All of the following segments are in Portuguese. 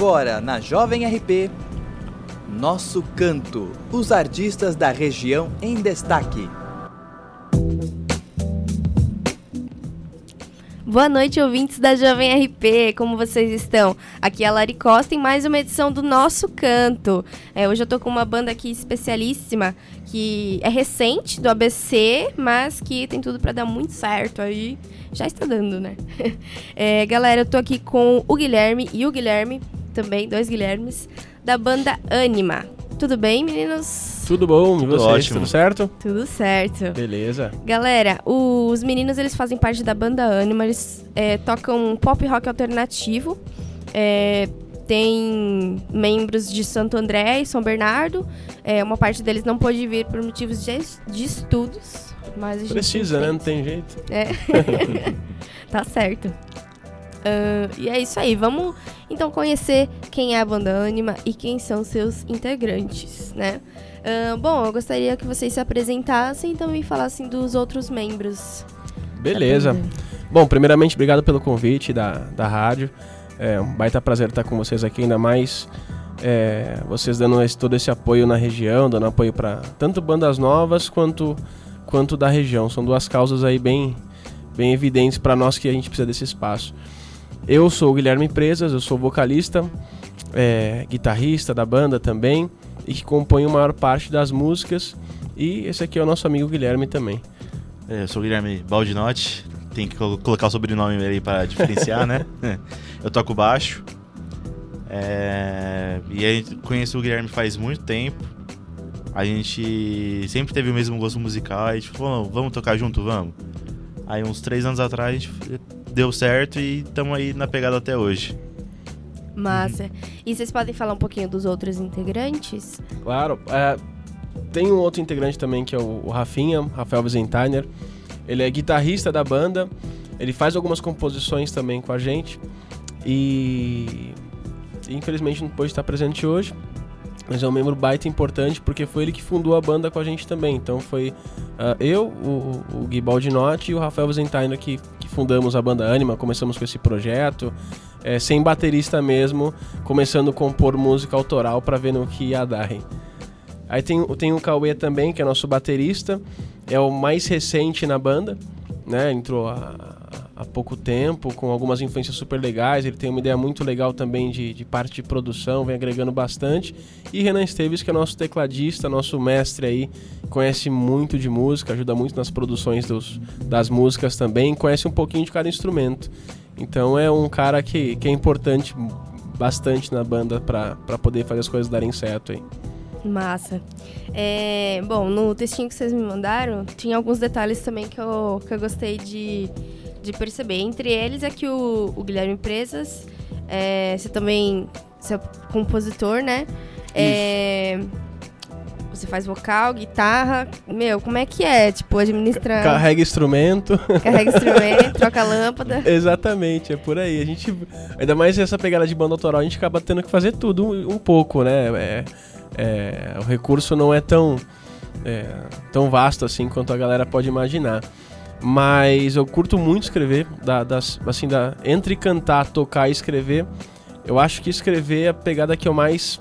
Agora, na Jovem RP, Nosso Canto, os artistas da região em destaque. Boa noite, ouvintes da Jovem RP, como vocês estão? Aqui é a Lari Costa em mais uma edição do Nosso Canto. É, hoje eu tô com uma banda aqui especialíssima, que é recente, do ABC, mas que tem tudo para dar muito certo aí. Já está dando, né? É, galera, eu tô aqui com o Guilherme e o Guilherme, também, dois Guilhermes, da banda Anima. Tudo bem, meninos? Tudo bom, e Tudo vocês? ótimo. Tudo certo? Tudo certo. Beleza. Galera, os meninos eles fazem parte da banda Anima, eles é, tocam pop rock alternativo. É, tem membros de Santo André e São Bernardo. É, uma parte deles não pôde vir por motivos de, de estudos. Mas a gente Precisa, né? Não tem jeito. É. tá certo. Ah, e é isso aí. Vamos então conhecer quem é a banda Anima e quem são seus integrantes, né? Ah, bom, eu gostaria que vocês se apresentassem e também falassem dos outros membros. Beleza. banda. Bom, primeiramente, obrigado pelo convite da, da rádio. É um baita prazer estar com vocês aqui, ainda mais é, vocês dando esse- todo esse apoio na região, dando apoio para tanto bandas novas quanto, quanto da região. São duas causas aí bem, bem evidentes para nós que a gente precisa desse espaço. Eu sou o Guilherme Presas, eu sou vocalista, é, guitarrista da banda também e que compõe a maior parte das músicas. E esse aqui é o nosso amigo Guilherme também. É, Eu sou o Guilherme Baldinotti, tem que colo- colocar o sobrenome ali para diferenciar, né? Eu toco baixo. É, E a gente conheço o Guilherme faz muito tempo. A gente sempre teve o mesmo gosto musical. Aí a gente falou, vamos tocar junto, vamos. Aí uns três anos atrás a gente deu certo e estamos aí na pegada até hoje. Massa. E vocês podem falar um pouquinho dos outros integrantes? Claro. é, tem um outro integrante também que é o, o Rafinha, Rafael Wiesenthiner. Ele é guitarrista da banda. Ele faz algumas composições também com a gente. E infelizmente não pôde estar presente hoje. Mas é um membro baita importante porque foi ele que fundou a banda com a gente também. Então foi ah, eu, o, o Gui Baldinotti e o Rafael Wiesenthiner que fundamos a banda Anima. Começamos com esse projeto. é, sem baterista mesmo, começando a compor música autoral para ver no que ia dar. Aí tem, tem o Cauê também, que é nosso baterista, é o mais recente na banda, né? Entrou há, há pouco tempo, com algumas influências super legais. Ele tem uma ideia muito legal também de, de parte de produção, vem agregando bastante. E Renan Esteves, que é nosso tecladista, nosso mestre aí, conhece muito de música, ajuda muito nas produções dos, das músicas também, conhece um pouquinho de cada instrumento. Então é um cara que, que é importante bastante na banda para poder fazer as coisas darem certo aí. Massa. É, bom, no textinho que vocês me mandaram, tinha alguns detalhes também que eu, que eu gostei de, de perceber. Entre eles é que o, o Guilherme Presas, é, você também você é compositor, né? É, você faz vocal, guitarra. Meu, como é que é? Tipo, administra. Carrega instrumento. Carrega instrumento, troca lâmpada. Exatamente, é por aí. A gente. Ainda mais essa pegada de banda autoral, a gente acaba tendo que fazer tudo um, um pouco, né? É, é, o recurso não é tão, é, tão vasto assim quanto a galera pode imaginar. Mas eu curto muito escrever, da, das, assim, da, entre cantar, tocar e escrever. Eu acho que escrever é a pegada que eu mais,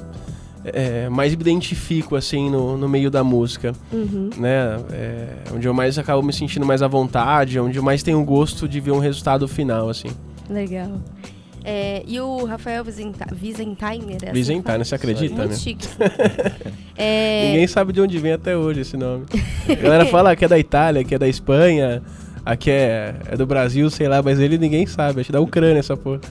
é, mais me identifico assim no, no meio da música Uhum. né? É, onde eu mais acabo me sentindo mais à vontade, onde eu mais tenho gosto de ver um resultado final, assim. Legal. É, e o Rafael Wiesenthiner? é assim Wiesenthiner, fala? você acredita, Muito né? chique. É, Ninguém sabe de onde vem até hoje esse nome. A galera fala que é da Itália, que é da Espanha, aqui é, é do Brasil, sei lá, mas ele ninguém sabe, acho que da Ucrânia essa porra.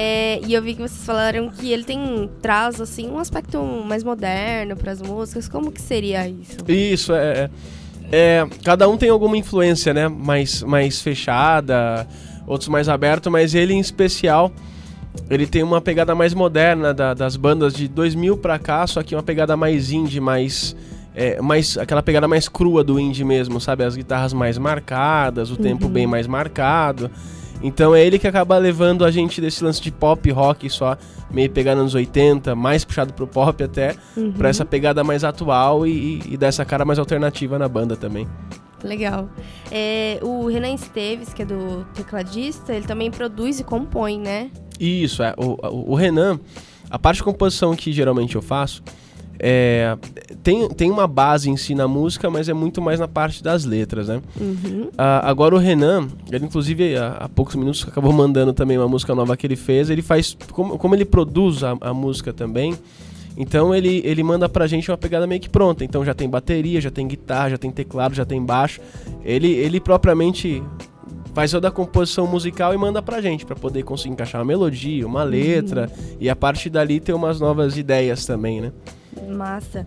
É, e eu vi que vocês falaram que ele tem traz assim um aspecto mais moderno para as músicas. Como que seria isso? Isso, é, é. Cada um tem alguma influência, né? Mais, mais fechada, outros mais aberto, mas ele em especial. Ele tem uma pegada mais moderna da- das bandas de 2000 pra cá, só que uma pegada mais indie, mais, é, mais aquela pegada mais crua do indie mesmo, sabe? As guitarras mais marcadas, o tempo bem mais marcado. Então é ele que acaba levando a gente desse lance de pop rock só, meio pegada nos 80, mais puxado pro pop até, Uhum. pra essa pegada mais atual e, e dessa cara mais alternativa na banda também. Legal. É, o Renan Esteves, que é do tecladista, ele também produz e compõe, né? Isso, é. O, o, o Renan, a parte de composição que geralmente eu faço, é, tem, tem uma base em si na música, mas é muito mais na parte das letras, né? Uhum. Ah, agora o Renan, ele inclusive há, há poucos minutos acabou mandando também uma música nova que ele fez. Ele faz. Como, como ele produz a, a música também. Então ele, ele manda pra gente uma pegada meio que pronta. Então já tem bateria, já tem guitarra, já tem teclado, já tem baixo. Ele, ele propriamente faz toda a composição musical e manda pra gente, pra poder conseguir encaixar uma melodia, uma letra. E a partir dali ter umas novas ideias também, né? Massa.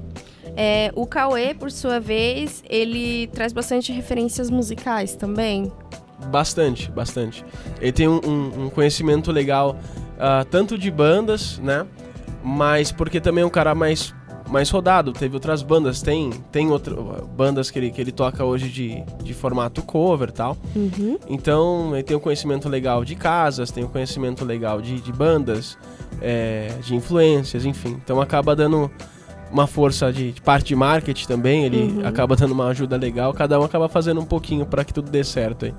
É, o Cauê, por sua vez, ele traz bastante referências musicais também. Bastante, bastante. Ele tem um, um- um conhecimento legal, ah, tanto de bandas, né? Mas porque também é um cara mais, mais rodado. Teve outras bandas, tem, tem outras bandas que ele, que ele toca hoje de, de formato cover e tal. Uhum. Então, ele tem um conhecimento legal de casas, tem um conhecimento legal de, de bandas, é, de influências, enfim. Então, acaba dando uma força de, de parte de marketing também, ele Uhum. acaba dando uma ajuda legal, cada um acaba fazendo um pouquinho para que tudo dê certo aí.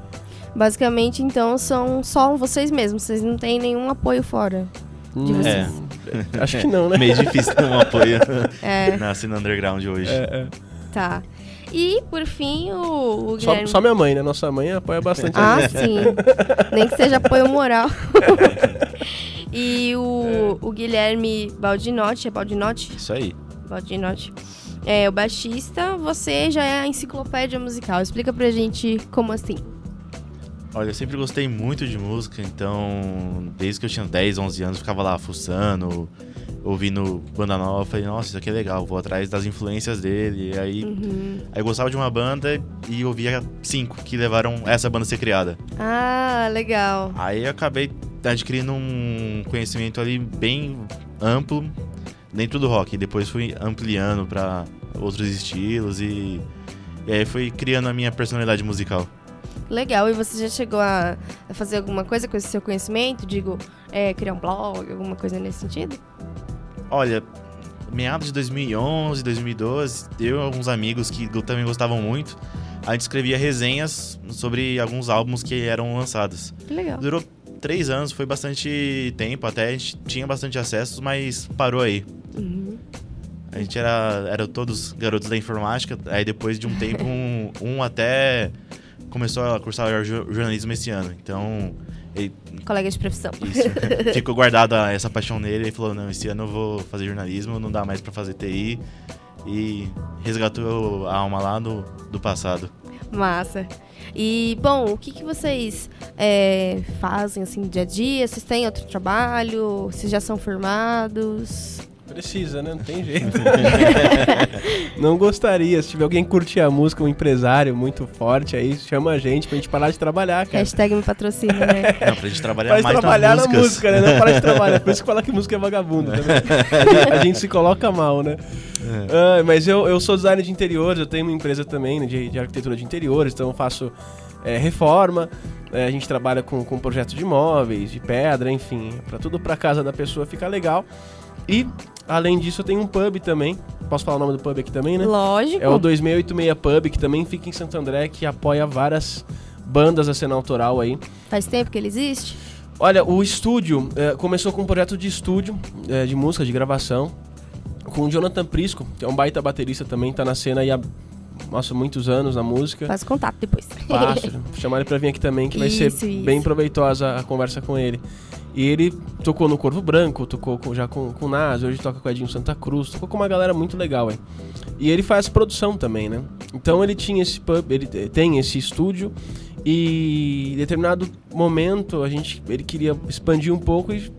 Basicamente, então, são só vocês mesmos. Vocês não têm nenhum apoio fora. De Hum, vocês. Acho que não, né? Meio difícil ter um apoio É, na cena underground hoje. É, é. tá. E, por fim, o, o Só, Guilherme... só minha mãe, né? Nossa mãe apoia bastante a Ah, gente. sim. Nem que seja apoio moral. e o, o Guilherme Baldinotti, é Baldinotti? Isso aí. Baldinotti. É, o baixista, você já é a enciclopédia musical. Explica pra gente como assim. Olha, eu sempre gostei muito de música, então desde que eu tinha 10, 11 anos, eu ficava lá fuçando, ouvindo banda nova, falei, nossa, isso aqui é legal, vou atrás das influências dele. E aí, Uhum. aí eu gostava de uma banda e ouvia cinco que levaram essa banda a ser criada. Ah, legal. Aí eu acabei adquirindo um conhecimento ali bem amplo dentro do rock. E depois fui ampliando pra outros estilos e, e aí fui criando a minha personalidade musical. Legal. E você já chegou a a fazer alguma coisa com esse seu conhecimento? Digo, é, criar um blog, alguma coisa nesse sentido? Olha, meados de 2011, 2012, eu e alguns amigos que também gostavam muito, a gente escrevia resenhas sobre alguns álbuns que eram lançados. Que legal. Durou três anos, foi bastante tempo, até a gente tinha bastante acessos, mas parou aí. Uhum. A gente era, era todos garotos da informática, aí depois de um tempo, um, um até começou a cursar jo- jornalismo esse ano. Então, ele Colega de profissão. isso, ficou guardada essa paixão nele e falou, não, esse ano eu vou fazer jornalismo, não dá mais pra fazer TI. E resgatou a alma lá do, do passado. Massa. E, bom, o que, que vocês é, fazem, assim, dia a dia? Vocês têm outro trabalho? Vocês já são formados? Precisa, né? Não tem jeito. não gostaria. Se tiver alguém que curtir a música, um empresário muito forte aí, chama a gente pra gente parar de trabalhar, cara. Hashtag me patrocina, né? Não, pra gente trabalhar Faz mais trabalhar nas na músicas. música, né? Não parar de trabalhar. Por isso que fala que música é vagabundo também. A gente- se coloca mal, né? Ah, mas eu, eu sou designer de interiores, eu tenho uma empresa também né, de, de arquitetura de interiores, então eu faço é, reforma, é, a gente trabalha com, com projetos de móveis, de pedra, enfim, pra tudo pra casa da pessoa ficar legal. E, além disso, eu tenho um pub também. Posso falar o nome do pub aqui também, né? Lógico. É o 2686 Pub, que também fica em Santo André, que apoia várias bandas a cena autoral aí. Faz tempo que ele existe? Olha, o estúdio eh, começou com um projeto de estúdio, eh, de música, de gravação, com o Jonathan Prisco, que é um baita baterista também, tá na cena aí há nossa, muitos anos na música. Faz contato depois. Vou chamar ele pra vir aqui também, que vai ser isso. bem proveitosa a conversa com ele. E ele tocou no Corvo Branco, tocou com- já com, com o Nas, hoje toca com o Edinho Santa Cruz, tocou com uma galera muito legal, hein? E ele faz produção também, né? Então ele tinha esse pub, ele te- tem esse estúdio e em determinado momento a gente ele queria expandir um pouco e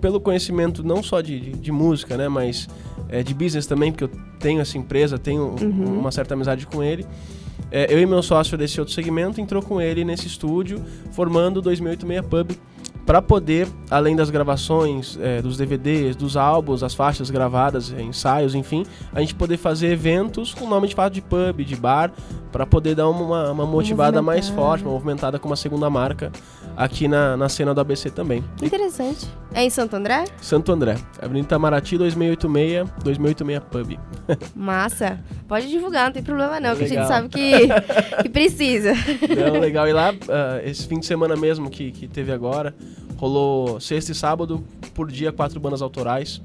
pelo conhecimento não só de, de, de música, né, mas é, de business também, porque eu tenho essa empresa, tenho Uhum. uma certa amizade com ele. É, eu e meu sócio desse outro segmento entrou com ele nesse estúdio, formando o 2086 Pub, para poder, além das gravações, é, dos DVDs, dos álbuns, as faixas gravadas, é, ensaios, enfim, a gente poder fazer eventos com nome de fato de pub, de bar, para poder dar uma, uma motivada mais forte, uma movimentada com uma segunda marca aqui na, na cena do ABC também. Interessante. É em Santo André? Santo André, Avenida Itamaraty 2686, 2686 Pub. Massa. Pode divulgar, não tem problema não, que a gente sabe que, que precisa. Não, legal. E lá, ah, esse fim de semana mesmo que, que teve agora, rolou sexta e sábado, por dia, quatro bandas autorais.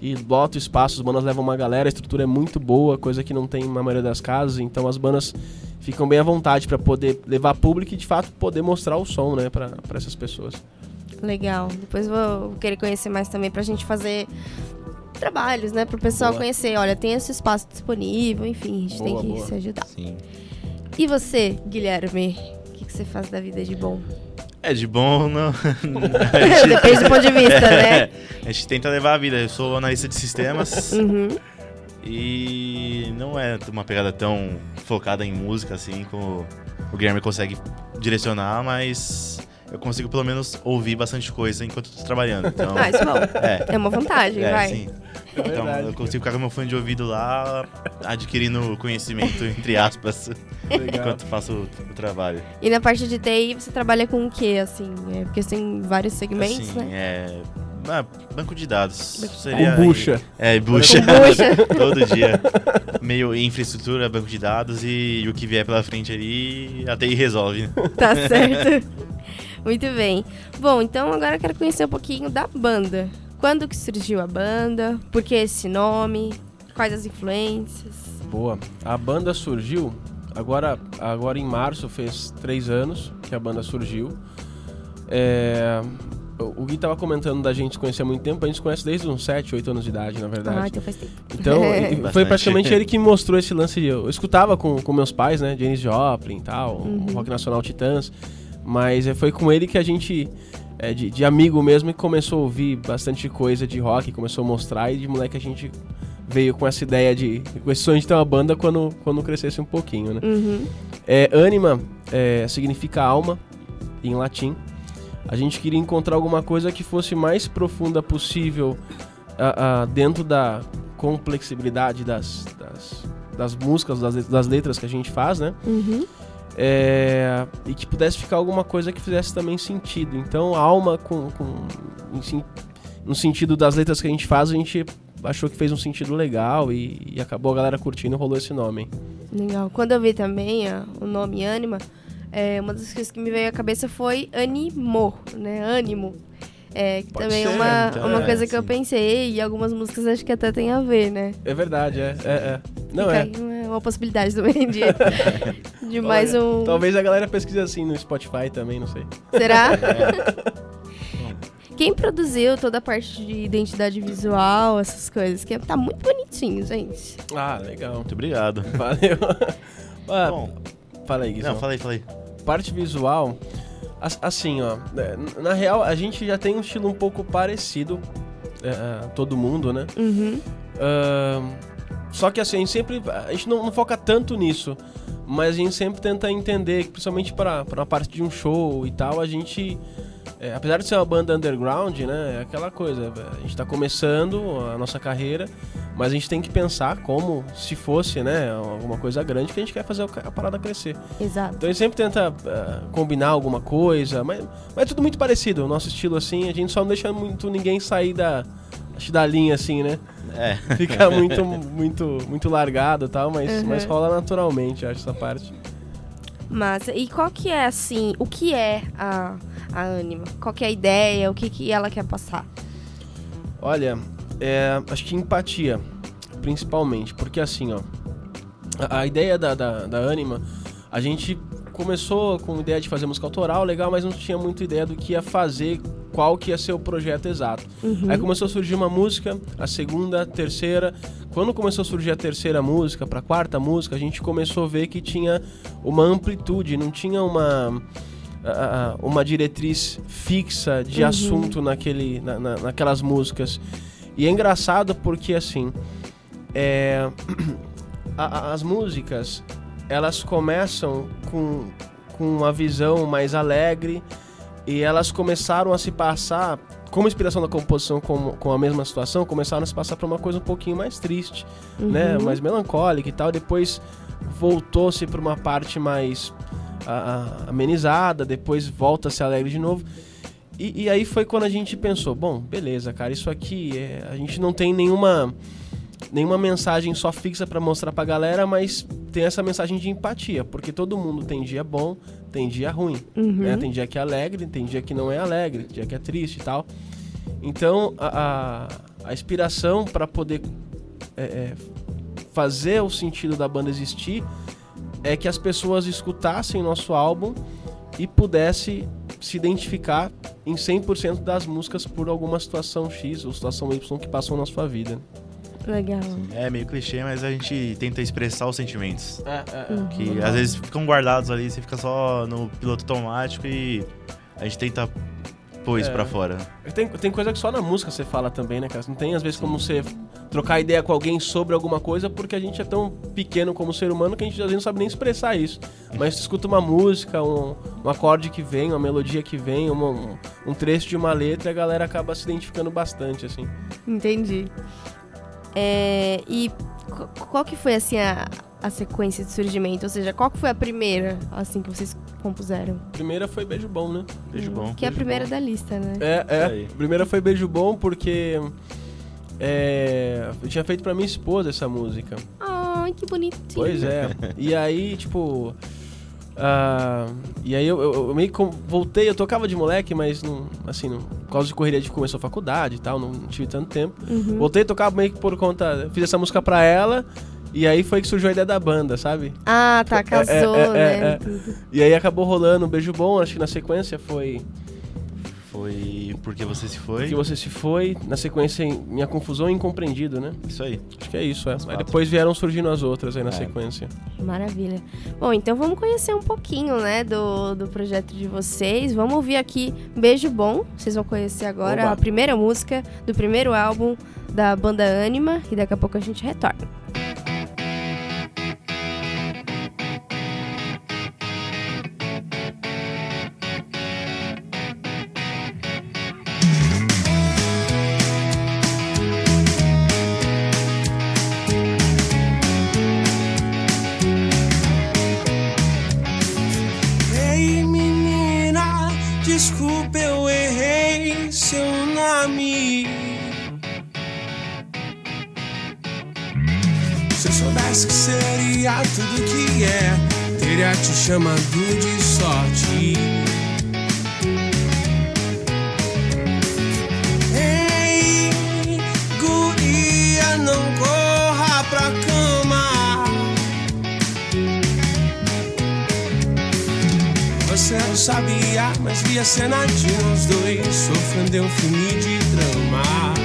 E bota o espaço, as bandas levam uma galera, a estrutura é muito boa, coisa que não tem na maioria das casas, então as bandas ficam bem à vontade para poder levar público e de fato poder mostrar o som, né, para essas pessoas. Legal. Depois vou querer conhecer mais também pra gente fazer trabalhos, né? Pro pessoal Boa. conhecer. Olha, tem esse espaço disponível, enfim, a gente Boa, tem que boa. se ajudar. Sim. E você, Guilherme? O que, que você faz da vida de bom? É de bom, não. Depende do ponto de vista, né? a gente tenta levar a vida. Eu sou analista de sistemas Uhum. E não é uma pegada tão focada em música assim como o Guilherme consegue direcionar, mas eu consigo pelo menos ouvir bastante coisa enquanto eu tô trabalhando. Então, Ah, isso é bom. é. É uma vantagem, É, vai. sim. É Então, verdade. eu consigo ficar com meu fone de ouvido lá, adquirindo conhecimento, entre aspas, enquanto faço o, o trabalho. E na parte de TI, você trabalha com o quê, assim? É, porque você tem vários segmentos, assim, né? é... ah, banco de dados. Seria, Kombucha. É, bucha. Todo dia. Meio infraestrutura, banco de dados e, o que vier pela frente ali, a TI resolve. né? Tá certo. Muito bem. Bom, então agora eu quero conhecer um pouquinho da banda. Quando que surgiu a banda? Por que esse nome? Quais as influências? Boa. A banda surgiu agora, agora em março, fez três anos que a banda surgiu. É, o Gui tava comentando da gente conhecer há muito tempo, a gente conhece desde uns 7, 8 anos de idade, na verdade. Ah, então faz tempo. Então, foi praticamente ele que mostrou esse lance. de- Eu escutava com, com meus pais, né? Janis Joplin e tal, Uhum. Rock Nacional Titãs. Mas é, foi com ele que a gente, é, de, de amigo mesmo, que começou a ouvir bastante coisa de rock, começou a mostrar. E de moleque a gente veio com essa ideia de. com esse sonho de ter uma banda quando, quando crescesse um pouquinho, né? Uhum. É, anima é, significa alma em latim. A gente queria encontrar alguma coisa que fosse mais profunda possível ah, ah, dentro da complexibilidade das, das, das músicas, das, das letras que a gente faz, né? Uhum. É, e que pudesse ficar alguma coisa que fizesse também sentido. Então, alma com, com em no sentido das letras que a gente faz, a gente achou que fez um sentido legal e, e acabou a galera curtindo e rolou esse nome. Legal. Quando eu vi também ó, o nome Anima, é, uma das coisas que me veio à cabeça foi Animo, né? Ânimo. É, que Pode também é ser, uma, então, uma é, coisa que eu pensei e algumas músicas acho que até tem a ver, né? É verdade, é. é, é. Não é. aí uma, uma possibilidade também de, de mais Olha, um... Talvez a galera pesquise assim no Spotify também, não sei. Será? Quem produziu toda a parte de identidade visual, essas coisas? Que tá muito bonitinho, gente. Ah, legal. Muito obrigado. Valeu. Ah, Bom, fala aí, Guizão. não, falei, falei. Parte visual, as- assim, ó. né, Na real, a gente já tem um estilo um pouco parecido, é, é, todo mundo, né? Uhum. Ahn, só que assim, a gente sempre. A gente não, não foca tanto nisso. Mas a gente sempre tenta entender, que principalmente para a parte de um show e tal, a gente. É, apesar de ser uma banda underground, né? É aquela coisa. A gente tá começando a nossa carreira, mas a gente tem que pensar como se fosse, né? Alguma coisa grande que a gente quer fazer a parada crescer. Exato. Então a gente sempre tenta ah, combinar alguma coisa, mas, mas é tudo muito parecido. O nosso estilo, assim, a gente só não deixa muito ninguém sair da, da linha, assim, né? É. Fica muito, muito, muito largado e tal, mas, Uhum. mas rola naturalmente, eu acho, essa parte. Massa. E qual que é, assim, o que é a, a Anima? Qual que é a ideia? O que, que ela quer passar? Olha, é, acho que empatia, principalmente, porque assim, ó, a, a ideia da, da, da Anima, a gente começou com a ideia de fazer música autoral, legal, mas não tinha muita ideia do que ia fazer, qual que ia ser o projeto exato. Uhum. Aí começou a surgir uma música, a segunda, a terceira. Quando começou a surgir a terceira música, pra quarta música, a gente começou a ver que tinha uma amplitude, não tinha uma a- uma diretriz fixa de Uhum. assunto naquele, na- na- naquelas músicas. E é engraçado porque assim, é, a- a- as músicas elas começam com, com uma visão mais alegre e elas começaram a se passar, como inspiração da composição com, com a mesma situação, começaram a se passar para uma coisa um pouquinho mais triste, né? Uhum. Mais melancólica e tal. Depois voltou-se para uma parte mais a- a- amenizada, depois volta a ser alegre de novo. E, e aí foi quando a gente pensou, bom, beleza, cara, isso aqui é, a gente não tem nenhuma nenhuma mensagem só fixa pra mostrar pra galera, mas tem essa mensagem de empatia, porque todo mundo tem dia bom, tem dia ruim. Uhum. né? Tem dia que é alegre, tem dia que não é alegre, tem dia que é triste e tal. Então, a, a, a inspiração para poder é, é, fazer o sentido da banda existir é que as pessoas escutassem nosso álbum e pudesse se identificar em 100% das músicas por alguma situação X ou situação Y que passou na sua vida. Legal. É meio clichê, mas a gente tenta expressar os sentimentos. É, Uhum. Que às vezes ficam guardados ali, você fica só no piloto automático e a gente tenta isso É. pra fora. Tem, tem coisa que só na música você fala também, né, cara? Não tem, às vezes, como você trocar ideia com alguém sobre alguma coisa, porque a gente é tão pequeno como ser humano que a gente às vezes não sabe nem expressar isso. Mas você escuta uma música, um, um acorde que vem, uma melodia que vem, uma- um, um trecho de uma letra, e a galera acaba se identificando bastante, assim. Entendi. É, e qu- qual que foi, assim, a, a sequência de surgimento? Ou seja, qual que foi a primeira, assim, que vocês compuseram? Primeira foi Beijo Bom, né? Beijo bom. Que é a primeira bom. da lista, né? É, é. primeira foi Beijo Bom porque... é, eu tinha feito pra minha esposa essa música. Ai, que bonitinho. Pois é. E aí, tipo. ah, e aí eu, eu- eu meio que voltei, eu tocava de moleque, mas não, assim, não, por causa de correria de começou a faculdade e tal, não, tive tanto tempo. Uhum. Voltei a tocar meio que por conta. Fiz essa música pra ela, e aí foi que surgiu a ideia da banda, sabe? Ah, tá, casou, é, é, né? é. Tudo. E aí acabou rolando um beijo bom, acho que na sequência foi Foi porque você se foi. que você se foi, na sequência em- minha confusão e incompreendido, né? Isso aí. Acho que é isso, é. Aí depois vieram surgindo as outras aí na É. sequência. Maravilha. Bom, então vamos conhecer um pouquinho, né, do, do projeto de vocês. Vamos ouvir aqui Beijo Bom. Vocês vão conhecer agora Oba. a primeira música do primeiro álbum da banda Anima. E daqui a pouco a gente retorna. Chamado de sorte. Ei, guria, não corra pra cama. Você não sabia, mas via cena de nós dois sofrendo um filme de drama.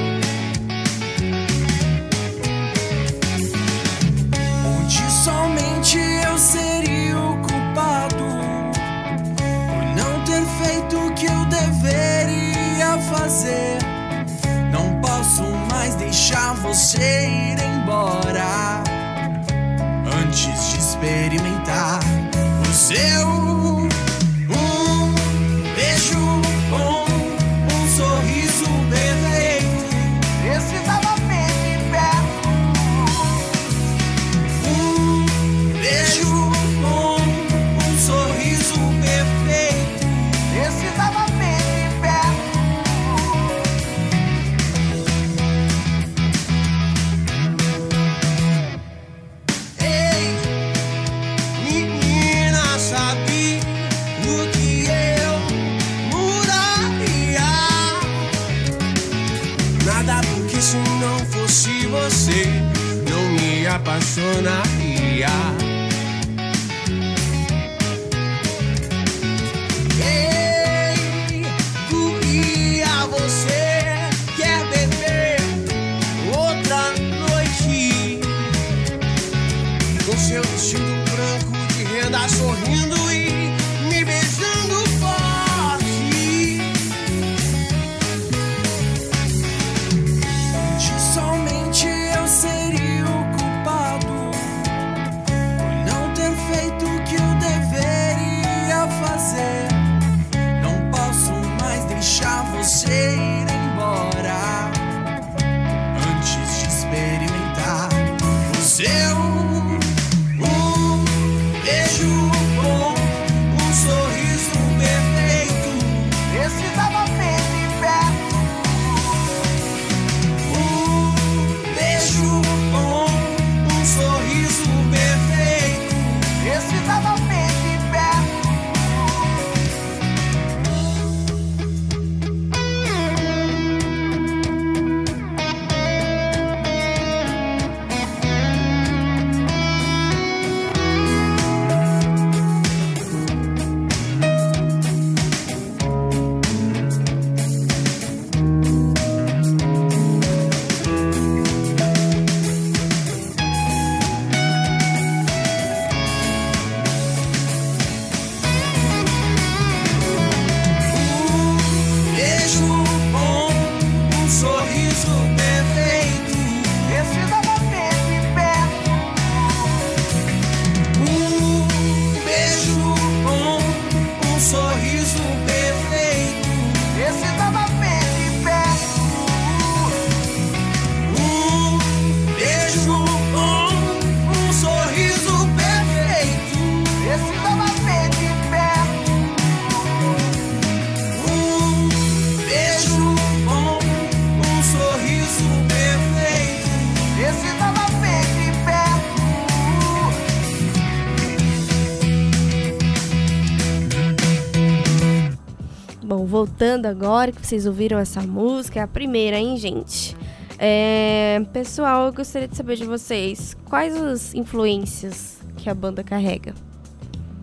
Agora que vocês ouviram essa música, é a primeira, hein, gente? É, pessoal, eu gostaria de saber de vocês quais as influências que a banda carrega.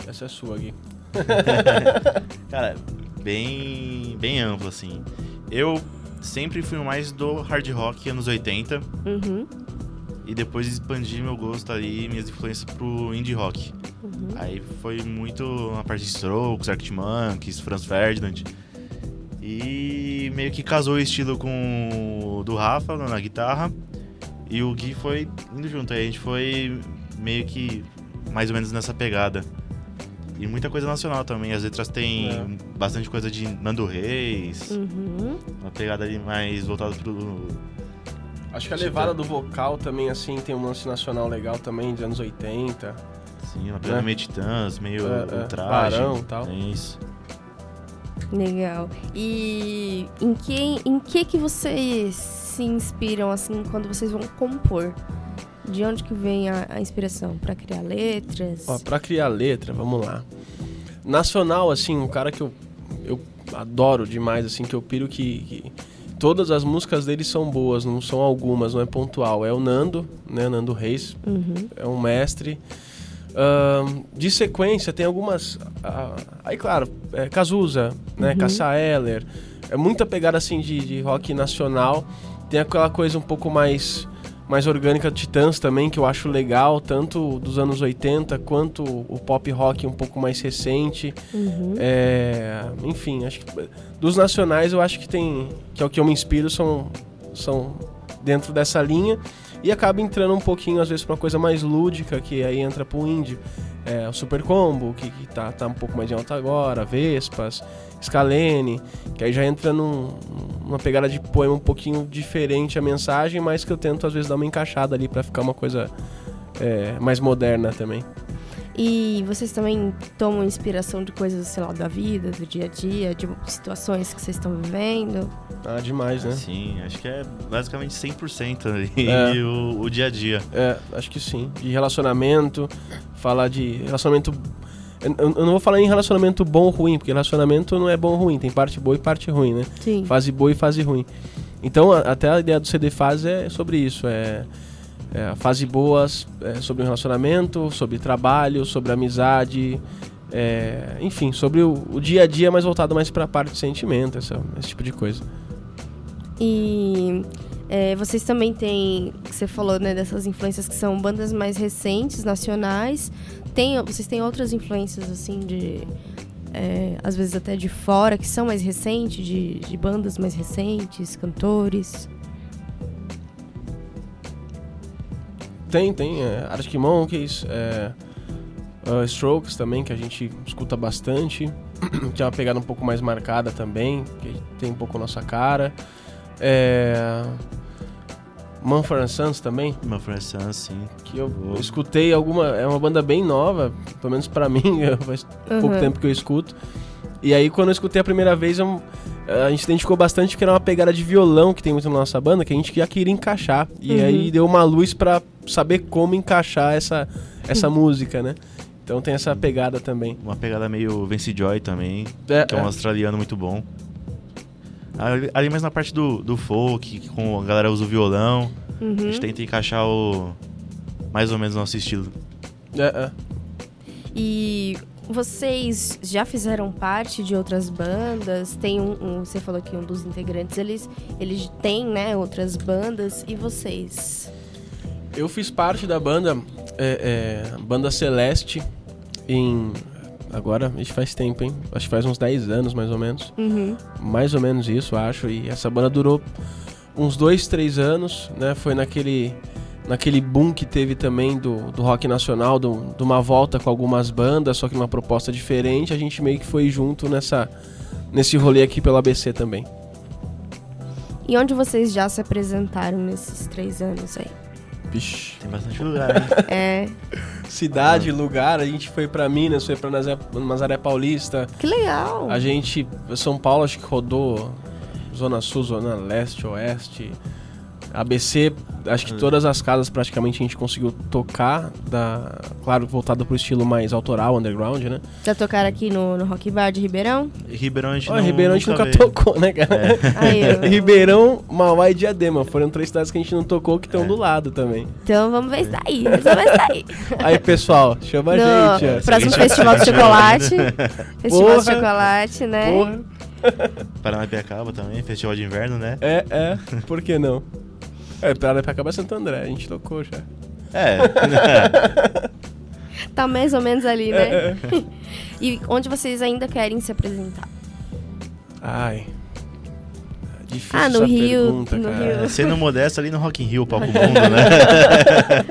Essa é sua, Gui. Cara, bem, bem amplo, assim. Eu sempre fui mais do hard rock anos 80 Uhum, e depois expandi meu gosto ali, minhas influências pro indie rock. uhum. Aí foi muito na parte de Strokes, Arctic Monkeys, Franz Ferdinand. E meio que casou o estilo com o do Rafa na guitarra. E o Gui foi indo junto. Aí a gente foi meio que mais ou menos nessa pegada. E muita coisa nacional também. As letras têm É. bastante coisa de Nando Reis. Uhum. Uma pegada ali mais voltada pro. Acho que a levada do vocal também, assim, tem um lance nacional legal também, dos anos 80. Sim, uma pegada É. meio titãs, meio É, é. ultraje. Barão e tal. É isso. Legal. E em que, em que que vocês se inspiram, assim, quando vocês vão compor? De onde que vem a, a inspiração? Pra criar letras? Ó, pra criar letra, vamos lá. Nacional, assim, um cara que eu, eu adoro demais, assim, que eu piro que, que todas as músicas dele são boas, não são algumas, não é pontual. É o Nando, né, Nando Reis, Uhum. é um mestre. Ahn, de sequência, tem algumas. ah, aí, claro, é, Cazuza, né? Uhum. Cassa Eller. É muita pegada assim de, de rock nacional. Tem aquela coisa um pouco mais, mais orgânica do Titãs também, que eu acho legal, tanto dos anos 80 quanto o pop rock um pouco mais recente. Uhum. É, enfim, acho que dos nacionais eu acho que tem. que é o que eu me inspiro, são, são dentro dessa linha. E acaba entrando um pouquinho, às vezes, pra uma coisa mais lúdica, que aí entra pro indie. É, o Super Combo, que, que tá, tá um pouco mais em alta agora, Vespas, Scalene, que aí já entra num- numa pegada de poema um pouquinho diferente a mensagem, mas que eu tento, às vezes, dar uma encaixada ali pra ficar uma coisa é, mais moderna também. E vocês também tomam inspiração de coisas, sei lá, da vida, do dia a dia, de situações que vocês estão vivendo? Ah, demais, né? Sim, acho que é basicamente 100% ali É. o, o dia a dia. É, acho que sim. De relacionamento, falar de relacionamento. Eu, não vou falar em relacionamento bom ou ruim, porque relacionamento não é bom ou ruim, tem parte boa e parte ruim, né? Sim. Fase boa e fase ruim. Então, a- até a ideia do CD Fase é sobre isso. É, é a fase boas é sobre o relacionamento, sobre trabalho, sobre amizade. é, enfim, sobre o, o dia a dia, mas voltado mais pra parte de sentimento, essa- esse tipo de coisa. E é, vocês também têm, você falou, né, dessas influências que são bandas mais recentes, nacionais. Tem, vocês têm outras influências, assim, de. é, às vezes até de fora, que são mais recentes, de, de bandas mais recentes, cantores. Tem, tem. É, Arctic Monkeys, é, uh, Strokes também, que a gente escuta bastante. que é uma pegada um pouco mais marcada também, que tem um pouco a nossa cara. É, Mumford Sons também, Uma França, sim. que eu Boa. escutei alguma... É uma banda bem nova, pelo menos pra mim, faz pouco Uhum. tempo que eu escuto. E aí, quando eu escutei a primeira vez, eu- a gente identificou bastante que era uma pegada de violão que tem muito na nossa banda, que a gente já queria encaixar. E Uhum. aí deu uma luz pra saber como encaixar essa, essa música, né? Então tem essa pegada também. Uma pegada meio Vince Joy também, É, que é um é. australiano muito bom. Ali, ali mais na parte do, do folk, que com a galera usa o violão, a Uhum. gente tenta encaixar o mais ou menos o nosso estilo. É, é. E vocês já fizeram parte de outras bandas? Tem um, um- você falou que um dos integrantes eles eles têm, né, outras bandas e vocês? Eu fiz parte da banda, é, é, Banda Celeste, em. Agora, isso faz tempo, hein? Acho que faz uns 10 anos mais ou menos. Uhum. mais ou menos isso, acho. E essa banda durou uns dois, três anos, né? Foi naquele, naquele boom que teve também do, do rock nacional, do- de uma volta com algumas bandas, só que numa proposta diferente. A gente meio que foi junto nessa, nesse rolê aqui pelo ABC também. E onde vocês já se apresentaram nesses três anos aí? Vixe. Tem bastante lugar, hein? É, Cidade, lugar, a gente foi pra Minas, foi pra Nazaré, Nazaré Paulista. que legal! A gente, São Paulo, acho que rodou Zona Sul, Zona Leste, Oeste. ABC, acho que todas as casas praticamente a gente conseguiu tocar, da, claro, voltado pro estilo mais autoral, underground, né? Já tocaram aqui no, no Rock Bar de Ribeirão? Ribeirão a gente Ó, não, Ribeirão a gente nunca, tocou, né, cara? Aí, eu- Ribeirão, Mauá e Diadema. Foram três cidades que a gente não tocou que estão É. do lado também. Então vamos ver isso daí. Resolve isso daí. Aí, pessoal, chama a No gente. ó. próximo Se Festival de Chocolate. Festival Porra. de Chocolate, né? Porra. Paranapiacaba também, festival de inverno, né? É, é. Por que não? É, pra acabar Santo André, a gente tocou já. É. Tá mais ou menos ali, né? É, é. E onde vocês ainda querem se apresentar? Ai. Difícil Ah, no essa Rio, pergunta, no cara. Rio. Sendo modesto ali no Rock in Rio, Palco Mundo, né?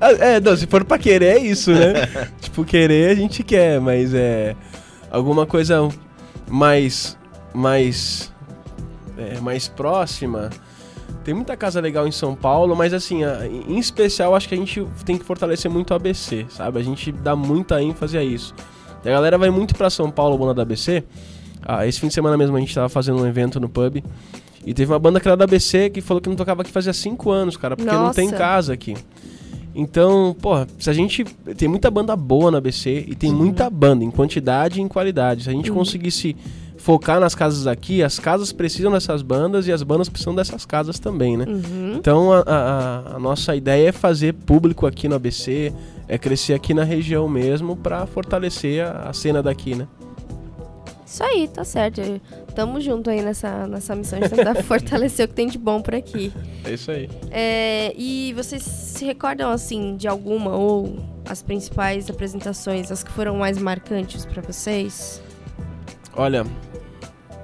Ah, É, não, se for pra querer é isso, né? tipo, querer a gente quer, mas é. Alguma coisa mais. mais. é, mais próxima. Tem muita casa legal em São Paulo, mas assim, em especial acho que a gente tem que fortalecer muito o ABC, sabe? A gente dá muita ênfase a isso. A galera vai muito pra São Paulo, banda da ABC. Ah, esse fim de semana mesmo a gente tava fazendo um evento no pub. E teve uma banda que era da ABC que falou que não tocava aqui fazia 5 anos, cara, porque não tem Nossa. casa aqui. Então, porra, se a gente. Tem muita banda boa na ABC e tem muita banda, em quantidade e em qualidade. Se a gente conseguisse focar nas casas aqui, as casas precisam dessas bandas e as bandas precisam dessas casas também, né? Uhum. Então a, a- a- nossa ideia é fazer público aqui no ABC, é crescer aqui na região mesmo pra fortalecer a, a cena daqui, né? Isso aí, tá certo. Tamo junto aí nessa, nessa missão de tentar fortalecer o que tem de bom por aqui. É isso aí. É, e vocês se recordam, assim, de alguma ou as principais apresentações, as que foram mais marcantes pra vocês? Olha,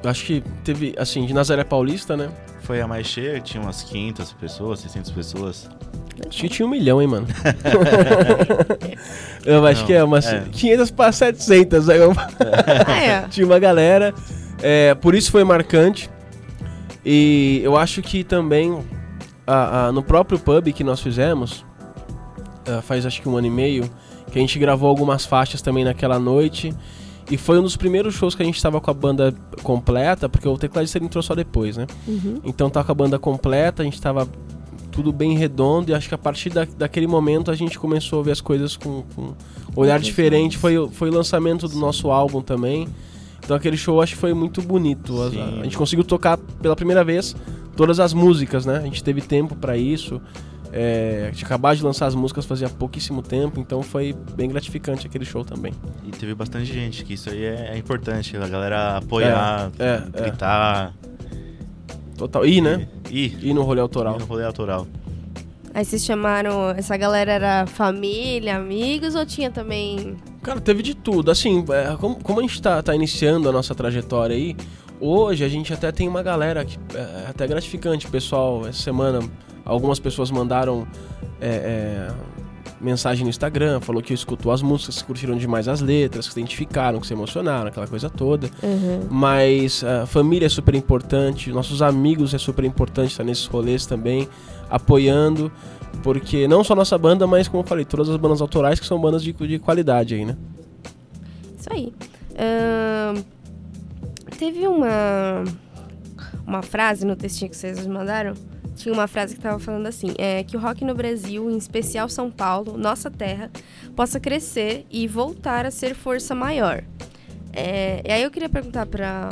acho que teve, assim, de Nazaré Paulista, né? Foi a mais cheia, tinha umas 500 pessoas, 600 pessoas. Acho que tinha um milhão, hein, mano? eu acho Não, que é umas é. 500 para 700. Aí eu... Ah, é. tinha uma galera. é, por isso foi marcante. E eu acho que também a- a- no próprio pub que nós fizemos, ah, faz acho que um ano e meio, que a gente gravou algumas faixas também naquela noite. E foi um dos primeiros shows que a gente tava com a banda completa, porque o tecladista ele entrou só depois, né? Uhum. Então tá com a banda completa, a gente tava tudo bem redondo e acho que a partir da, daquele momento a gente começou a ver as coisas com, com um olhar diferente. Foi, o- foi o lançamento do nosso álbum também. Então aquele show acho que foi muito bonito. A, a gente conseguiu tocar pela primeira vez todas as músicas, né? A gente teve tempo pra isso. É, a gente acabou de lançar as músicas fazia pouquíssimo tempo, então foi bem gratificante aquele show também. E teve bastante gente, que isso aí é, é importante, a galera apoiar, É, é. gritar. Total. E, né? E, E no rolê autoral. e no rolê autoral. Aí vocês chamaram. Essa galera era família, amigos ou tinha também. Cara, teve de tudo. Assim, é, como, como a gente tá, tá iniciando a nossa trajetória aí, hoje a gente até tem uma galera que é até gratificante. O pessoal, essa semana, algumas pessoas mandaram é, é, mensagem no Instagram, falou que escutou as músicas, que curtiram demais as letras, que se identificaram, que se emocionaram, aquela coisa toda. Uhum. Mas a família é super importante, nossos amigos é super importante estar nesses rolês também, apoiando, porque não só nossa banda, mas como eu falei, todas as bandas autorais que são bandas de, de qualidade aí, né? Isso aí. Ahn, teve uma. Uma frase no textinho que vocês mandaram. Tinha uma frase que tava falando assim: é, que o rock no Brasil, em especial São Paulo, nossa terra, possa crescer e voltar a ser força maior. É, e aí eu queria perguntar pra,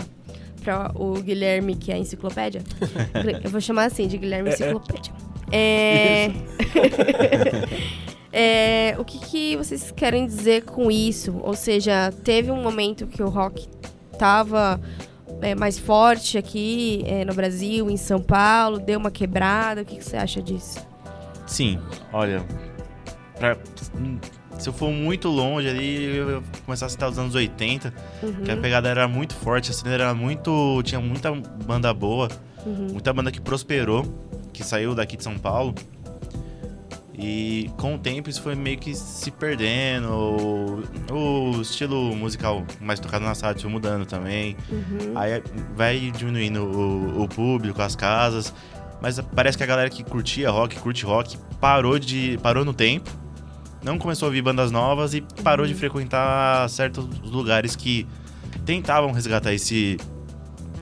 pra o Guilherme, que é a enciclopédia. eu vou chamar assim, de Guilherme Enciclopédia. É. É, o que, que vocês querem dizer com isso? Ou seja, teve um momento que o rock tava é, mais forte aqui é, no Brasil, em São Paulo, deu uma quebrada. O que, que você acha disso? Sim, olha, pra- se eu for muito longe ali, eu começar a citar os anos 80, que a pegada era muito forte, a cena era muito. tinha muita banda boa, muita banda que prosperou, que saiu daqui de São Paulo. E com o tempo isso foi meio que se perdendo, o, estilo musical mais tocado na rádio foi mudando também. Aí vai diminuindo o, o público, as casas. Mas parece que a galera que curtia rock, curte rock, parou de. parou no tempo. Não começou a ouvir bandas novas e parou de frequentar certos lugares que tentavam resgatar esse,